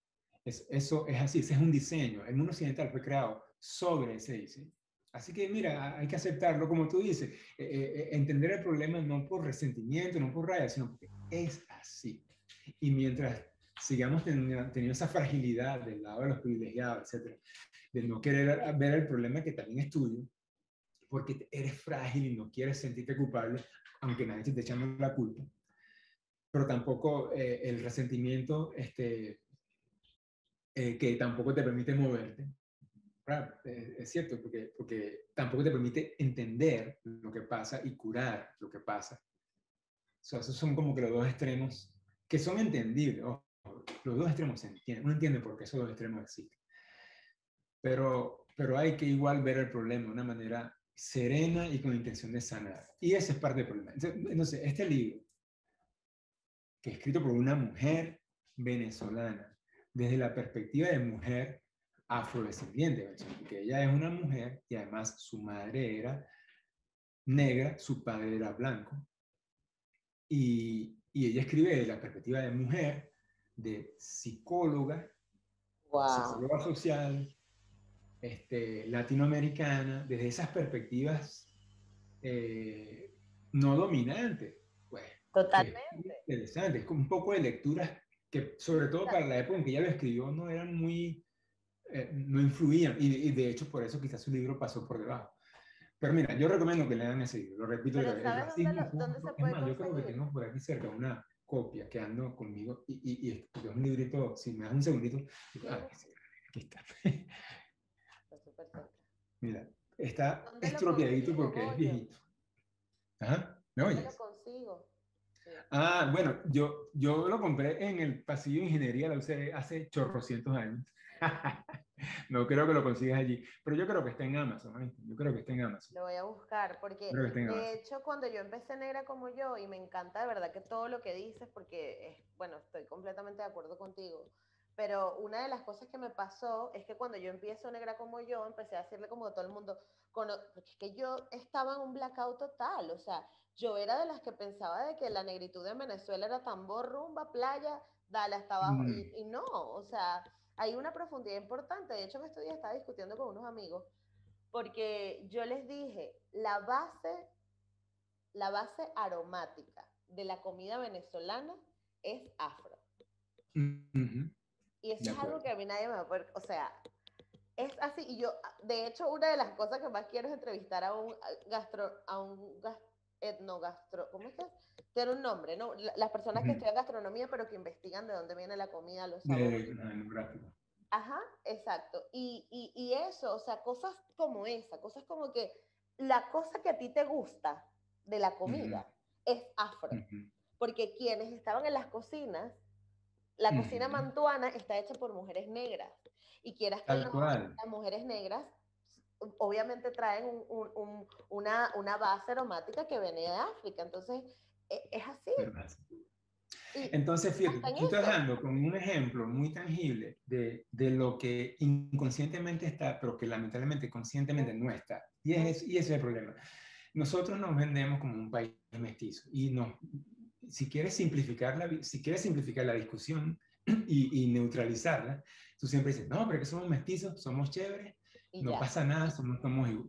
Speaker 2: Es, eso es así, ese es un diseño. El mundo occidental fue creado sobre ese diseño. Así que mira, hay que aceptarlo, como tú dices, eh, eh, eh, entender el problema no por resentimiento, no por raya, sino porque es así. Y mientras sigamos teniendo, esa fragilidad del lado de los privilegiados, etcétera, de no querer ver el problema que también es tuyo, porque eres frágil y no quieres sentirte culpable, aunque nadie te esté echando la culpa, pero tampoco el resentimiento este, que tampoco te permite moverte, es cierto, porque, porque tampoco te permite entender lo que pasa y curar lo que pasa. esos son como que los dos extremos que son entendibles. Los dos extremos se entienden. Uno entiende por qué esos dos extremos existen. Pero, pero hay que igual ver el problema de una manera serena y con intención de sanar. Y ese es parte del problema. Entonces, este libro, que es escrito por una mujer venezolana, desde la perspectiva de mujer afrodescendiente, porque ella es una mujer y además su madre era negra, su padre era blanco. Y, y ella escribe desde la perspectiva de mujer, de psicóloga, psicóloga social, este, latinoamericana, desde esas perspectivas eh, no dominantes. Pues,
Speaker 1: Totalmente.
Speaker 2: interesante, es un poco de lecturas que sobre todo para la época en que ella lo escribió no eran muy eh, no influían y, de hecho por eso quizás su libro pasó por debajo. Pero mira, yo recomiendo que lean ese libro, lo repito.
Speaker 1: Pero ¿sabes dónde, dónde, se puede más,
Speaker 2: yo creo que tengo por aquí cerca una copia que ando conmigo y, y, y es un librito, si me das un segundito, ah, aquí está. Mira, está estropeadito porque es viejito. Ajá, ¿me oyes? lo consigo? Ah, bueno, yo, yo lo compré en el pasillo de ingeniería, lo usé hace chorrocientos años. no creo que lo consigas allí, pero yo creo que está en Amazon, yo creo que está en Amazon.
Speaker 1: Lo voy a buscar, porque de hecho cuando yo empecé negra como yo, y me encanta de verdad que todo lo que dices, porque es, bueno, estoy completamente de acuerdo contigo, pero una de las cosas que me pasó es que cuando yo empiezo negra como yo, empecé a decirle como a todo el mundo, porque es que yo estaba en un blackout total, o sea, yo era de las que pensaba de que la negritud en Venezuela era tambor, rumba, playa, dale hasta abajo, mm. y, y no, o sea, hay una profundidad importante. De hecho, en estos días estaba discutiendo con unos amigos porque yo les dije, la base, la base aromática de la comida venezolana es afro. Y eso es algo que a mí nadie me va a poder, o sea, es así. Y yo, de hecho, una de las cosas que más quiero es entrevistar a un gastro, a un etnogastro, ¿cómo es que? Tiene un nombre, ¿no? Las personas que estudian gastronomía, pero que investigan de dónde viene la comida, los sabores. Ajá, exacto. Y, y, y, eso, o sea, cosas como esa, cosas como que la cosa que a ti te gusta de la comida es afro. Porque porque quienes estaban en las cocinas, la cocina mantuana está hecha por mujeres negras. Y quieras que no, las mujeres negras obviamente traen una, una, base aromática que viene de África. Entonces, e, es, así.
Speaker 2: Entonces, fíjate, tú estás dando con un ejemplo muy tangible de, de, lo que inconscientemente está, pero que lamentablemente conscientemente no está. Y, es, y ese es el problema. Nosotros nos vendemos como un país mestizo y no, si quieres simplificar la, si quieres simplificar la discusión y, neutralizarla, tú siempre dices, no, pero que somos mestizos, somos chéveres, no pasa nada, somos,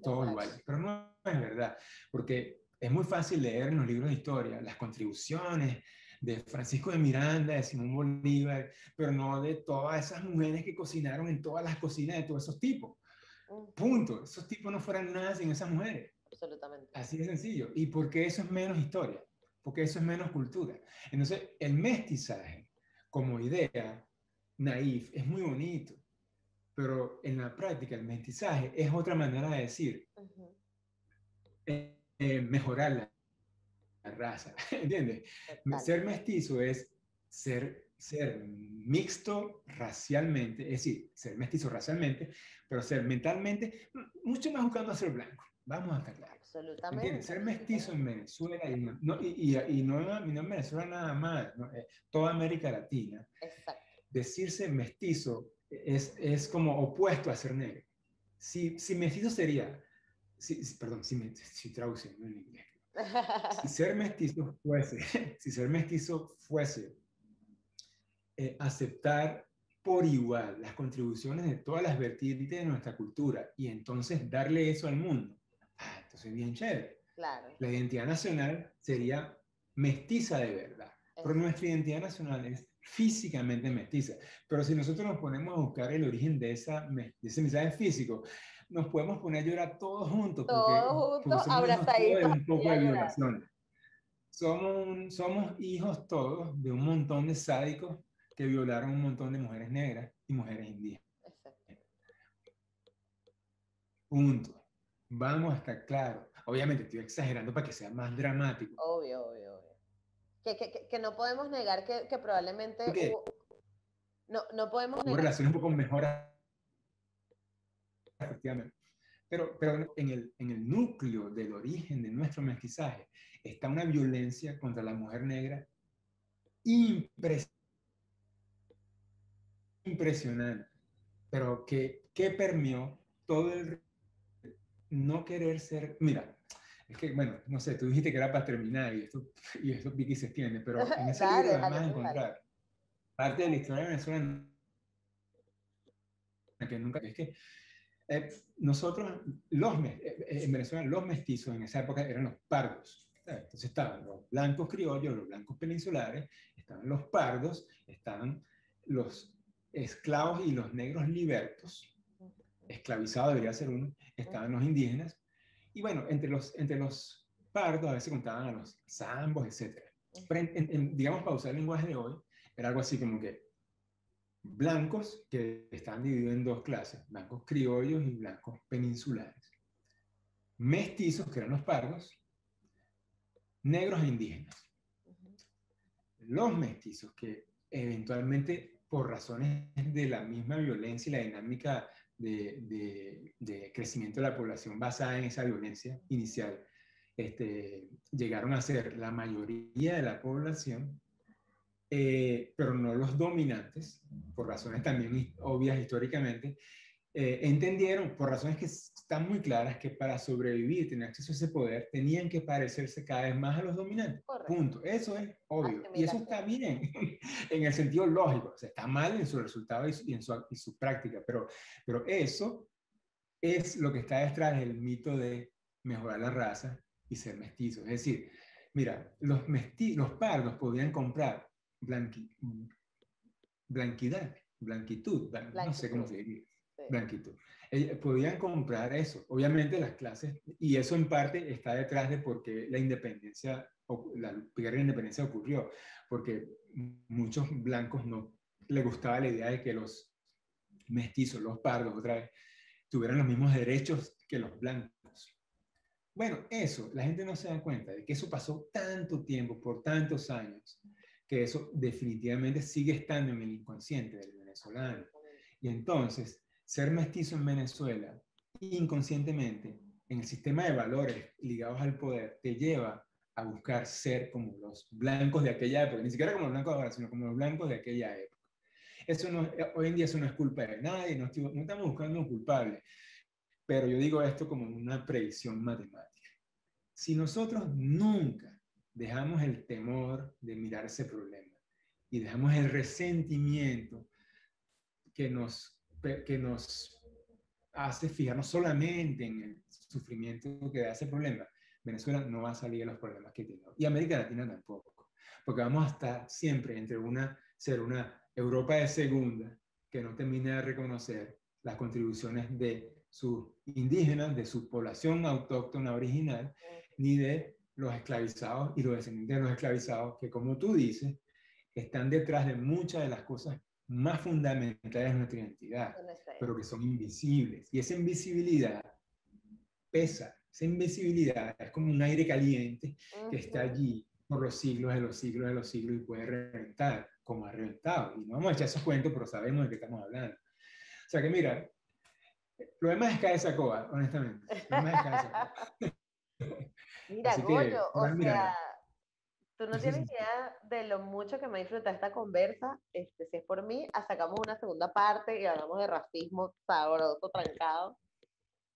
Speaker 2: todos iguales. Pero no es verdad, porque es muy fácil leer en los libros de historia las contribuciones de Francisco de Miranda, de Simón Bolívar, pero no de todas esas mujeres que cocinaron en todas las cocinas de todos esos tipos. Punto. Esos tipos no fueran nada sin esas mujeres.
Speaker 1: Absolutamente.
Speaker 2: Así de sencillo. ¿Y por qué eso es menos historia? Porque eso es menos cultura. Entonces, el mestizaje como idea naif es muy bonito, pero en la práctica el mestizaje es otra manera de decir eh, eh, mejorar la, raza, ¿entiendes? Ser mestizo es ser, ser mixto racialmente, es decir, ser mestizo racialmente, pero ser mentalmente mucho más buscando a ser blanco. Vamos a estar claros.
Speaker 1: Absolutamente.
Speaker 2: Ser mestizo en Venezuela y no, y, y, no, en Venezuela nada más, eh, toda América Latina.
Speaker 1: Exacto.
Speaker 2: Decirse mestizo es, es como opuesto a ser negro. Si, si mestizo sería, si, perdón, si, si traduciendo en inglés. Si ser mestizo fuese, si ser mestizo fuese eh, aceptar por igual las contribuciones de todas las vertientes de nuestra cultura y entonces darle eso al mundo, ah, entonces bien chévere.
Speaker 1: Claro.
Speaker 2: La identidad nacional sería mestiza de verdad, pero nuestra identidad nacional es físicamente mestiza. Pero si nosotros nos ponemos a buscar el origen de, esa, de ese mensaje físico, nos podemos poner a llorar todos juntos.
Speaker 1: Todos juntos, abrazaditos.
Speaker 2: Un poco de violación. Somos, somos hijos todos de un montón de sádicos que violaron un montón de mujeres negras y mujeres indígenas. Punto. Vamos a estar claros. Obviamente estoy exagerando para que sea más dramático.
Speaker 1: Obvio, obvio. Que, que, que no podemos negar que, que probablemente... No, no podemos
Speaker 2: negar... relaciones un poco mejoras. Efectivamente. Pero, pero en, el, en el núcleo del origen de nuestro mestizaje está una violencia contra la mujer negra impresionante impresionante, pero que, que permeó todo el no querer ser, mira, es que, bueno, no sé, tú dijiste que era para terminar y esto, y esto Vicky se extiende, pero en ese libro además de encontrar parte de la historia de Venezuela que nunca, es que eh, nosotros, los, eh, en Venezuela, los mestizos en esa época eran los pardos. Entonces estaban los blancos criollos, los blancos peninsulares, estaban los pardos, estaban los esclavos y los negros libertos, esclavizados debería ser uno, estaban los indígenas, y bueno, entre los, entre los pardos a veces contaban a los zambos, etc. digamos, para usar el lenguaje de hoy, era algo así como que blancos que están divididos en dos clases, blancos criollos y blancos peninsulares, mestizos, que eran los pardos, negros e indígenas. Los mestizos que eventualmente por razones de la misma violencia y la dinámica de, crecimiento de la población basada en esa violencia inicial, este, llegaron a ser la mayoría de la población, eh, pero no los dominantes, por razones también obvias históricamente, eh, entendieron, por razones que están muy claras, que para sobrevivir, tener acceso a ese poder, tenían que parecerse cada vez más a los dominantes. Punto. Eso es obvio. Y eso está bien en el sentido lógico. O sea, está mal en su resultado y, en, su, y su práctica, pero, pero eso es lo que está detrás del mito de mejorar la raza y ser mestizo. Es decir, mira, los, mesti los pardos podían comprar blanqui blanquidad, blanquitud, no sé cómo se diría blanquitud. Eh, podían comprar eso, obviamente las clases, y eso en parte está detrás de por qué la independencia, la guerra de independencia ocurrió, porque muchos blancos no les gustaba la idea de que los mestizos, los pardos, otra vez, tuvieran los mismos derechos que los blancos. Bueno, eso, la gente no se da cuenta de que eso pasó tanto tiempo, por tantos años, que eso definitivamente sigue estando en el inconsciente del venezolano. Y entonces, ser mestizo en Venezuela, inconscientemente, en el sistema de valores ligados al poder, te lleva a buscar ser como los blancos de aquella época, ni siquiera como los blancos ahora, sino como los blancos de aquella época. Eso no, hoy en día eso no es culpa de nadie, no, no estamos buscando un culpable, pero yo digo esto como una predicción matemática. Si nosotros nunca dejamos el temor de mirar ese problema y dejamos el resentimiento que nos, que nos hace fijarnos solamente en el sufrimiento que da ese problema, Venezuela no va a salir de los problemas que tiene. Y América Latina tampoco. Porque vamos a estar siempre entre una, ser una Europa de segunda que no termina de reconocer las contribuciones de sus indígenas, de su población autóctona original, ni de los esclavizados y los descendientes de los esclavizados, que como tú dices, están detrás de muchas de las cosas más fundamentales de nuestra identidad, pero que son invisibles. Y esa invisibilidad pesa, esa invisibilidad es como un aire caliente que está allí por los siglos de los siglos de los siglos y puede reventar, como ha reventado. Y no vamos a echar esos cuentos, pero sabemos de qué estamos hablando. O sea que mira, lo demás es caer esa coba, honestamente. Lo demás es caer esa
Speaker 1: Mira, Goyo, o sea, tú no tienes idea de lo mucho que me disfruta esta conversa. Este, si es por mí, sacamos una segunda parte y hablamos de racismo sabroso, trancado.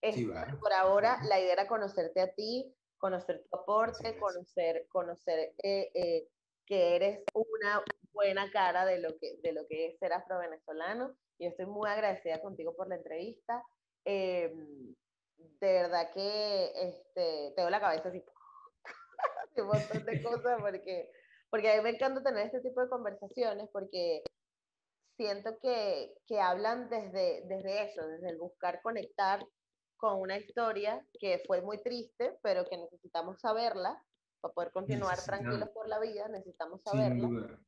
Speaker 1: Este, por ahora, la idea era conocerte a ti, conocer tu aporte, conocer, conocer eh, eh, que eres una buena cara de lo que, de lo que es ser afro-venezolano. Y estoy muy agradecida contigo por la entrevista. Em, de verdad que este, tengo la cabeza así, un montón de cosas, porque, porque a mí me encanta tener este tipo de conversaciones, porque siento que, que hablan desde, desde eso, desde el buscar conectar con una historia que fue muy triste, pero que necesitamos saberla para poder continuar tranquilos por la vida, necesitamos saberla.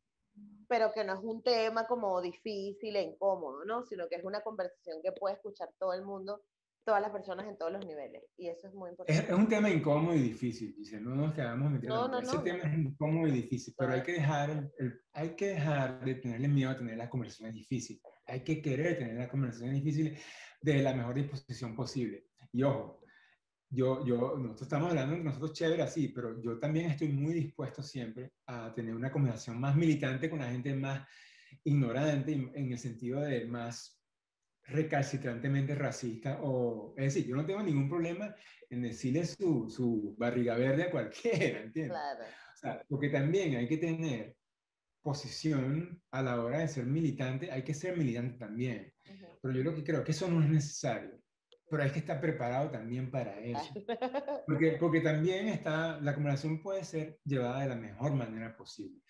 Speaker 1: Pero que no es un tema como difícil e incómodo, ¿no? Sino que es una conversación que puede escuchar todo el mundo todas las personas en todos los niveles. Y eso es muy importante.
Speaker 2: Es, un tema incómodo y difícil, dice. No nos quedamos metiendo. No, no, Ese tema es incómodo y difícil, pero hay que, dejar el, hay que dejar de tenerle miedo a tener las conversaciones difíciles. Hay que querer tener las conversaciones difíciles de la mejor disposición posible. Y ojo, yo, yo, nosotros estamos hablando de nosotros chévere así, pero yo también estoy muy dispuesto siempre a tener una conversación más militante con la gente más ignorante, en el sentido de más recalcitrantemente racista o es decir, yo no tengo ningún problema en decirle su, su barriga verde a cualquiera, ¿entiendes? Claro. O sea, porque también hay que tener posición a la hora de ser militante, hay que ser militante también. Pero yo lo que creo que eso no es necesario, pero hay que estar preparado también para eso. Porque, porque también está, la conversación puede ser llevada de la mejor manera posible.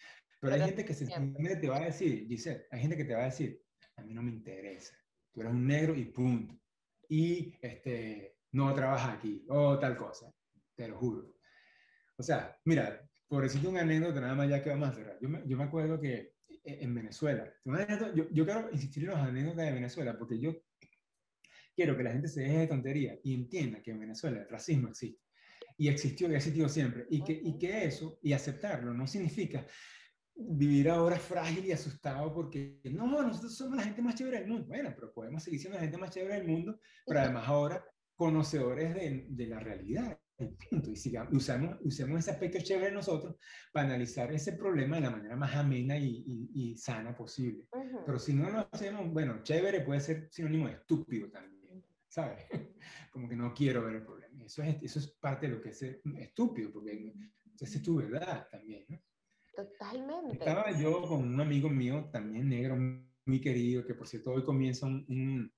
Speaker 2: Pero, hay gente que sencillamente te va a decir, Giselle, hay gente que te va a decir, a mí no me interesa tú eres un negro y punto. Y este, no trabajas aquí, o tal cosa, te lo juro. O sea, mira, por decirte un anécdota nada más ya que vamos a cerrar. Yo me, yo me acuerdo que eh, en Venezuela, yo, yo quiero insistir en los anécdotas de Venezuela porque yo quiero que la gente se deje de tontería y entienda que en Venezuela el racismo existe. Y existió y ha existido siempre. Y que, y que eso, y aceptarlo, no significa vivir ahora frágil y asustado porque no, nosotros somos la gente más chévere del mundo. Bueno, pero podemos seguir siendo la gente más chévere del mundo, pero además ahora conocedores de, de la realidad. Y sigamos, usamos, usemos ese aspecto chévere de nosotros para analizar ese problema de la manera más amena y, y, sana posible. Pero si no lo hacemos, bueno, chévere puede ser sinónimo de estúpido también, ¿sabes? Como que no quiero ver el problema. Eso es, eso es parte de lo que es estúpido, porque esa es tu verdad también, ¿no?
Speaker 1: Totalmente.
Speaker 2: Estaba yo con un amigo mío, también negro, muy querido, que por cierto hoy comienza un,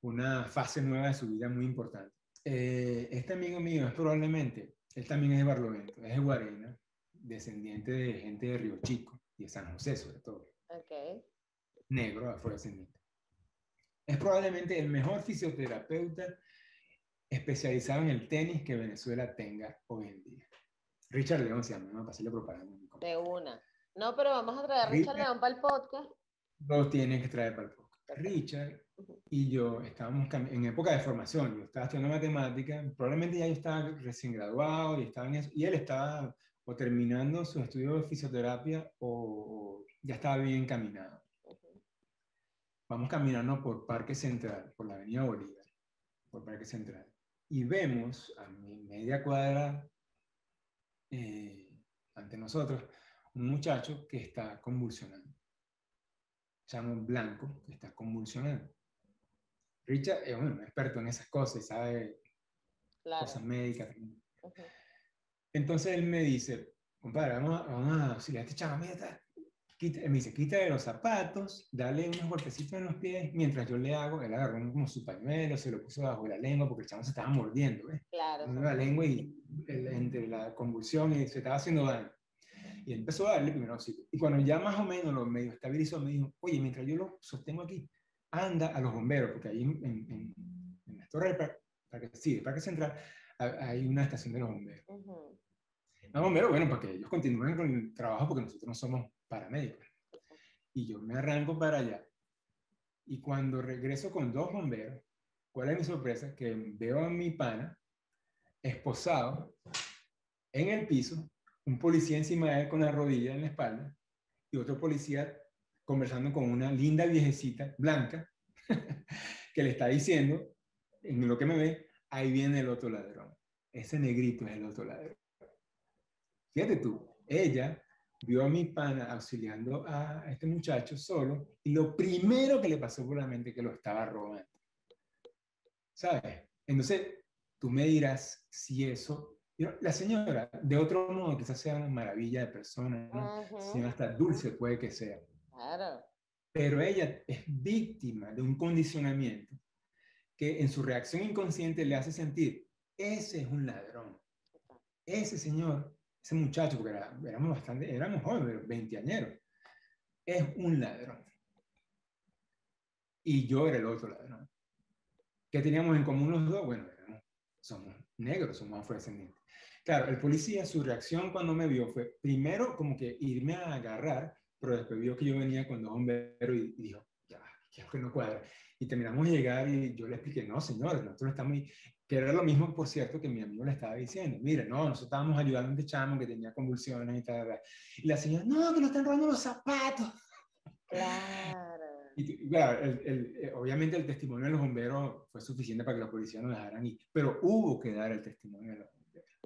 Speaker 2: una fase nueva de su vida muy importante. Eh, este amigo mío es probablemente, él también es de Barlovento, es de Guarena, descendiente de gente de Río Chico y de San José sobre todo.
Speaker 1: Okay.
Speaker 2: Negro, afrodescendiente. Es probablemente el mejor fisioterapeuta especializado en el tenis que Venezuela tenga hoy en día. Richard León se llama, ¿no? Para hacerle propaganda.
Speaker 1: De una. No, pero vamos a traer a Richard, León para el podcast.
Speaker 2: Lo tienen que traer para el podcast. Richard y yo estábamos en época de formación, yo estaba estudiando matemática, probablemente ya yo estaba recién graduado y, estaba y él estaba o terminando su estudio de fisioterapia o, ya estaba bien encaminado. Vamos caminando por Parque Central, por la Avenida Bolívar, por Parque Central, y vemos a mi media cuadra eh, ante nosotros un muchacho que está convulsionando un Blanco, que está convulsionando. Richard es un experto en esas cosas, sabe cosas médicas. Entonces él me dice, compadre, vamos a, vamos a auxiliar a este chavo, mira, quita, me dice, quítale los zapatos, dale unos golpecitos en los pies, mientras yo le hago, él agarró como su pañuelo, se lo puso bajo la lengua, porque el chavo se estaba mordiendo, ¿ves?
Speaker 1: Claro.
Speaker 2: La lengua y entre la convulsión y se estaba haciendo daño. Y empezó a darle primero auxilio. Y cuando ya más o menos lo medio estabilizó, me dijo, oye, mientras yo lo sostengo aquí, anda a los bomberos, porque ahí en, en, en la torre del parque, sí, el parque central hay una estación de los bomberos. Los bomberos, bueno, para que ellos continúen con el trabajo, porque nosotros no somos paramédicos. Y yo me arranco para allá. Y cuando regreso con dos bomberos, ¿cuál es mi sorpresa? Que veo a mi pana esposado en el piso un policía encima de él con la rodilla en la espalda y otro policía conversando con una linda viejecita blanca que le está diciendo, en lo que me ve, ahí viene el otro ladrón. Ese negrito es el otro ladrón. Fíjate tú, ella vio a mi pana auxiliando a este muchacho solo y lo primero que le pasó por la mente que lo estaba robando. ¿Sabes? Entonces, tú me dirás si eso la señora, de otro modo, quizás sea una maravilla de persona, ¿no? hasta dulce puede que sea.
Speaker 1: Claro.
Speaker 2: Pero ella es víctima de un condicionamiento que en su reacción inconsciente le hace sentir, ese es un ladrón. Ese señor, ese muchacho, porque éramos bastante, éramos jóvenes, veinteañeros, es un ladrón. Y yo era el otro ladrón. ¿Qué teníamos en común los dos? Bueno, somos negros, somos afrodescendientes. Claro, el policía, su reacción cuando me vio fue primero como que irme a agarrar, pero después vio que yo venía con dos bomberos y, dijo, ya, que no cuadra. Y terminamos de llegar y yo le expliqué, no, señores, nosotros estamos, que era lo mismo, por cierto, que mi amigo le estaba diciendo, mire, no, nosotros estábamos ayudando a este chamo que tenía convulsiones y tal, y la señora, no, que nos están robando los zapatos.
Speaker 1: Claro.
Speaker 2: Y, claro, eh, obviamente el testimonio de los bomberos fue suficiente para que los policías no dejaran ir, pero hubo que dar el testimonio de los bomberos.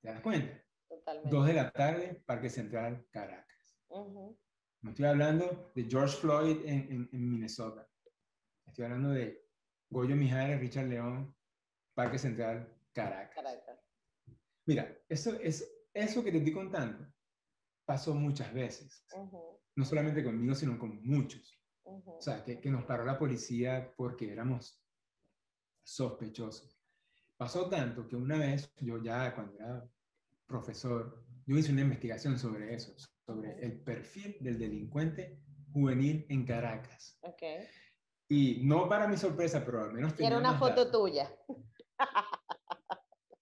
Speaker 2: ¿Te das cuenta?
Speaker 1: Totalmente.
Speaker 2: Dos de la tarde, Parque Central, Caracas. No estoy hablando de George Floyd en, en, Minnesota. Estoy hablando de Goyo Mijares, Richard León, Parque Central, Caracas.
Speaker 1: Caracas.
Speaker 2: Mira, eso, es, eso que te estoy contando pasó muchas veces. No solamente conmigo, sino con muchos. O sea, que, que, nos paró la policía porque éramos sospechosos. Pasó tanto que una vez, yo ya cuando era profesor, yo hice una investigación sobre eso, sobre el perfil del delincuente juvenil en Caracas.
Speaker 1: Okay.
Speaker 2: Y no para mi sorpresa, pero al menos...
Speaker 1: Era una foto tuya.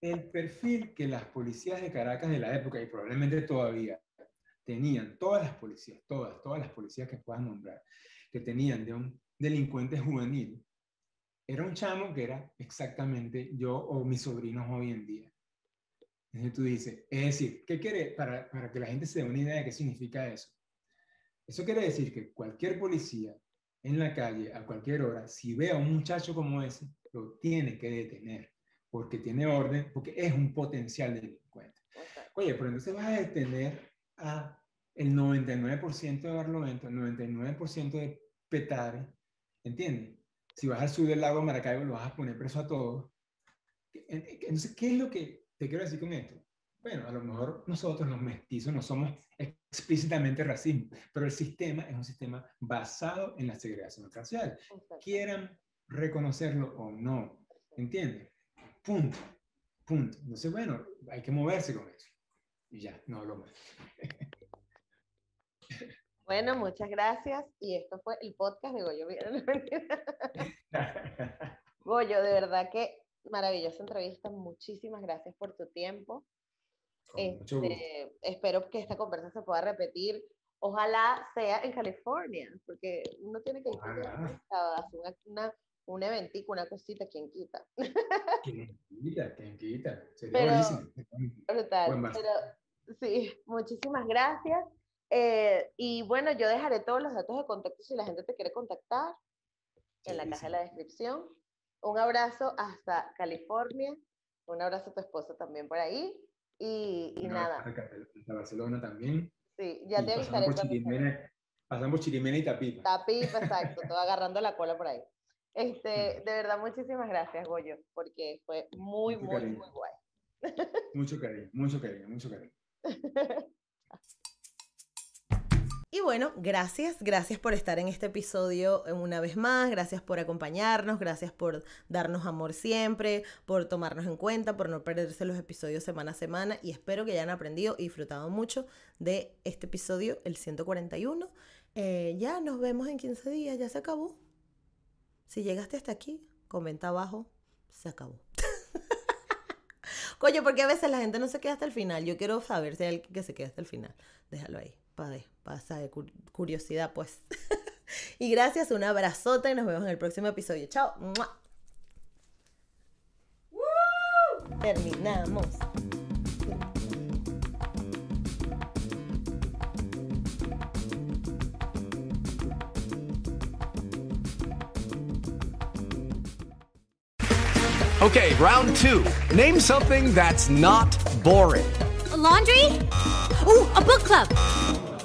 Speaker 2: El perfil que las policías de Caracas de la época, y probablemente todavía, tenían, todas las policías, todas, todas las policías que puedan nombrar, que tenían de un delincuente juvenil, era un chamo que era exactamente yo o mis sobrinos hoy en día. Entonces tú dices, es decir, ¿qué quiere? Para, para que la gente se dé una idea de qué significa eso. Eso quiere decir que cualquier policía en la calle a cualquier hora, si ve a un muchacho como ese, lo tiene que detener, porque tiene orden, porque es un potencial delincuente. Oye, pero entonces vas a detener a el 99% de Barlovento, el 99% de Petare, ¿entiendes? Si vas al sur del lago Maracaibo, lo vas a poner preso a todos. Entonces, ¿qué es lo que te quiero decir con esto? Bueno, a lo mejor nosotros los mestizos no somos explícitamente racismo, pero el sistema es un sistema basado en la segregación racial. Quieran reconocerlo o no, ¿entiendes? Punto, punto. Entonces, bueno, hay que moverse con eso. Y ya, no hablo más.
Speaker 1: Bueno, muchas gracias. Y esto fue el podcast de Goyo. Goyo, de verdad que maravillosa entrevista. Muchísimas gracias por tu tiempo. Este, espero que esta conversación se pueda repetir Ojalá sea en California, porque uno tiene que ir a una, un eventico, una cosita, quien quita.
Speaker 2: Quien quita, quien quita. Sería
Speaker 1: pero, buenísimo. pero sí, muchísimas gracias. Eh, y bueno, yo dejaré todos los datos de contacto si la gente te quiere contactar en la caja de la descripción. Un abrazo hasta California. Un abrazo a tu esposa también por ahí. Y, y nada.
Speaker 2: Hasta Barcelona también.
Speaker 1: Sí, ya te avisaré.
Speaker 2: Pasamos por Chirimena y Tapipa.
Speaker 1: Tapipa, exacto. todo agarrando la cola por ahí. Este, de verdad, muchísimas gracias, Goyo, porque fue muy, muy, muy guay.
Speaker 2: Mucho cariño, mucho cariño, mucho cariño.
Speaker 1: Y bueno, gracias, gracias por estar en este episodio una vez más, gracias por acompañarnos, gracias por darnos amor siempre, por tomarnos en cuenta, por no perderse los episodios semana a semana y espero que hayan aprendido y disfrutado mucho de este episodio, el 141. Eh, ya nos vemos en 15 días, ya se acabó. Si llegaste hasta aquí, comenta abajo, se acabó. Coño, porque a veces la gente no se queda hasta el final. Yo quiero saber si hay alguien que se queda hasta el final. Déjalo ahí pasa de curiosidad, pues. y gracias, un abrazote y nos vemos en el próximo episodio. Chao. Terminamos.
Speaker 4: Okay, round two. Name something that's not boring.
Speaker 5: A laundry? Ooh, a book club.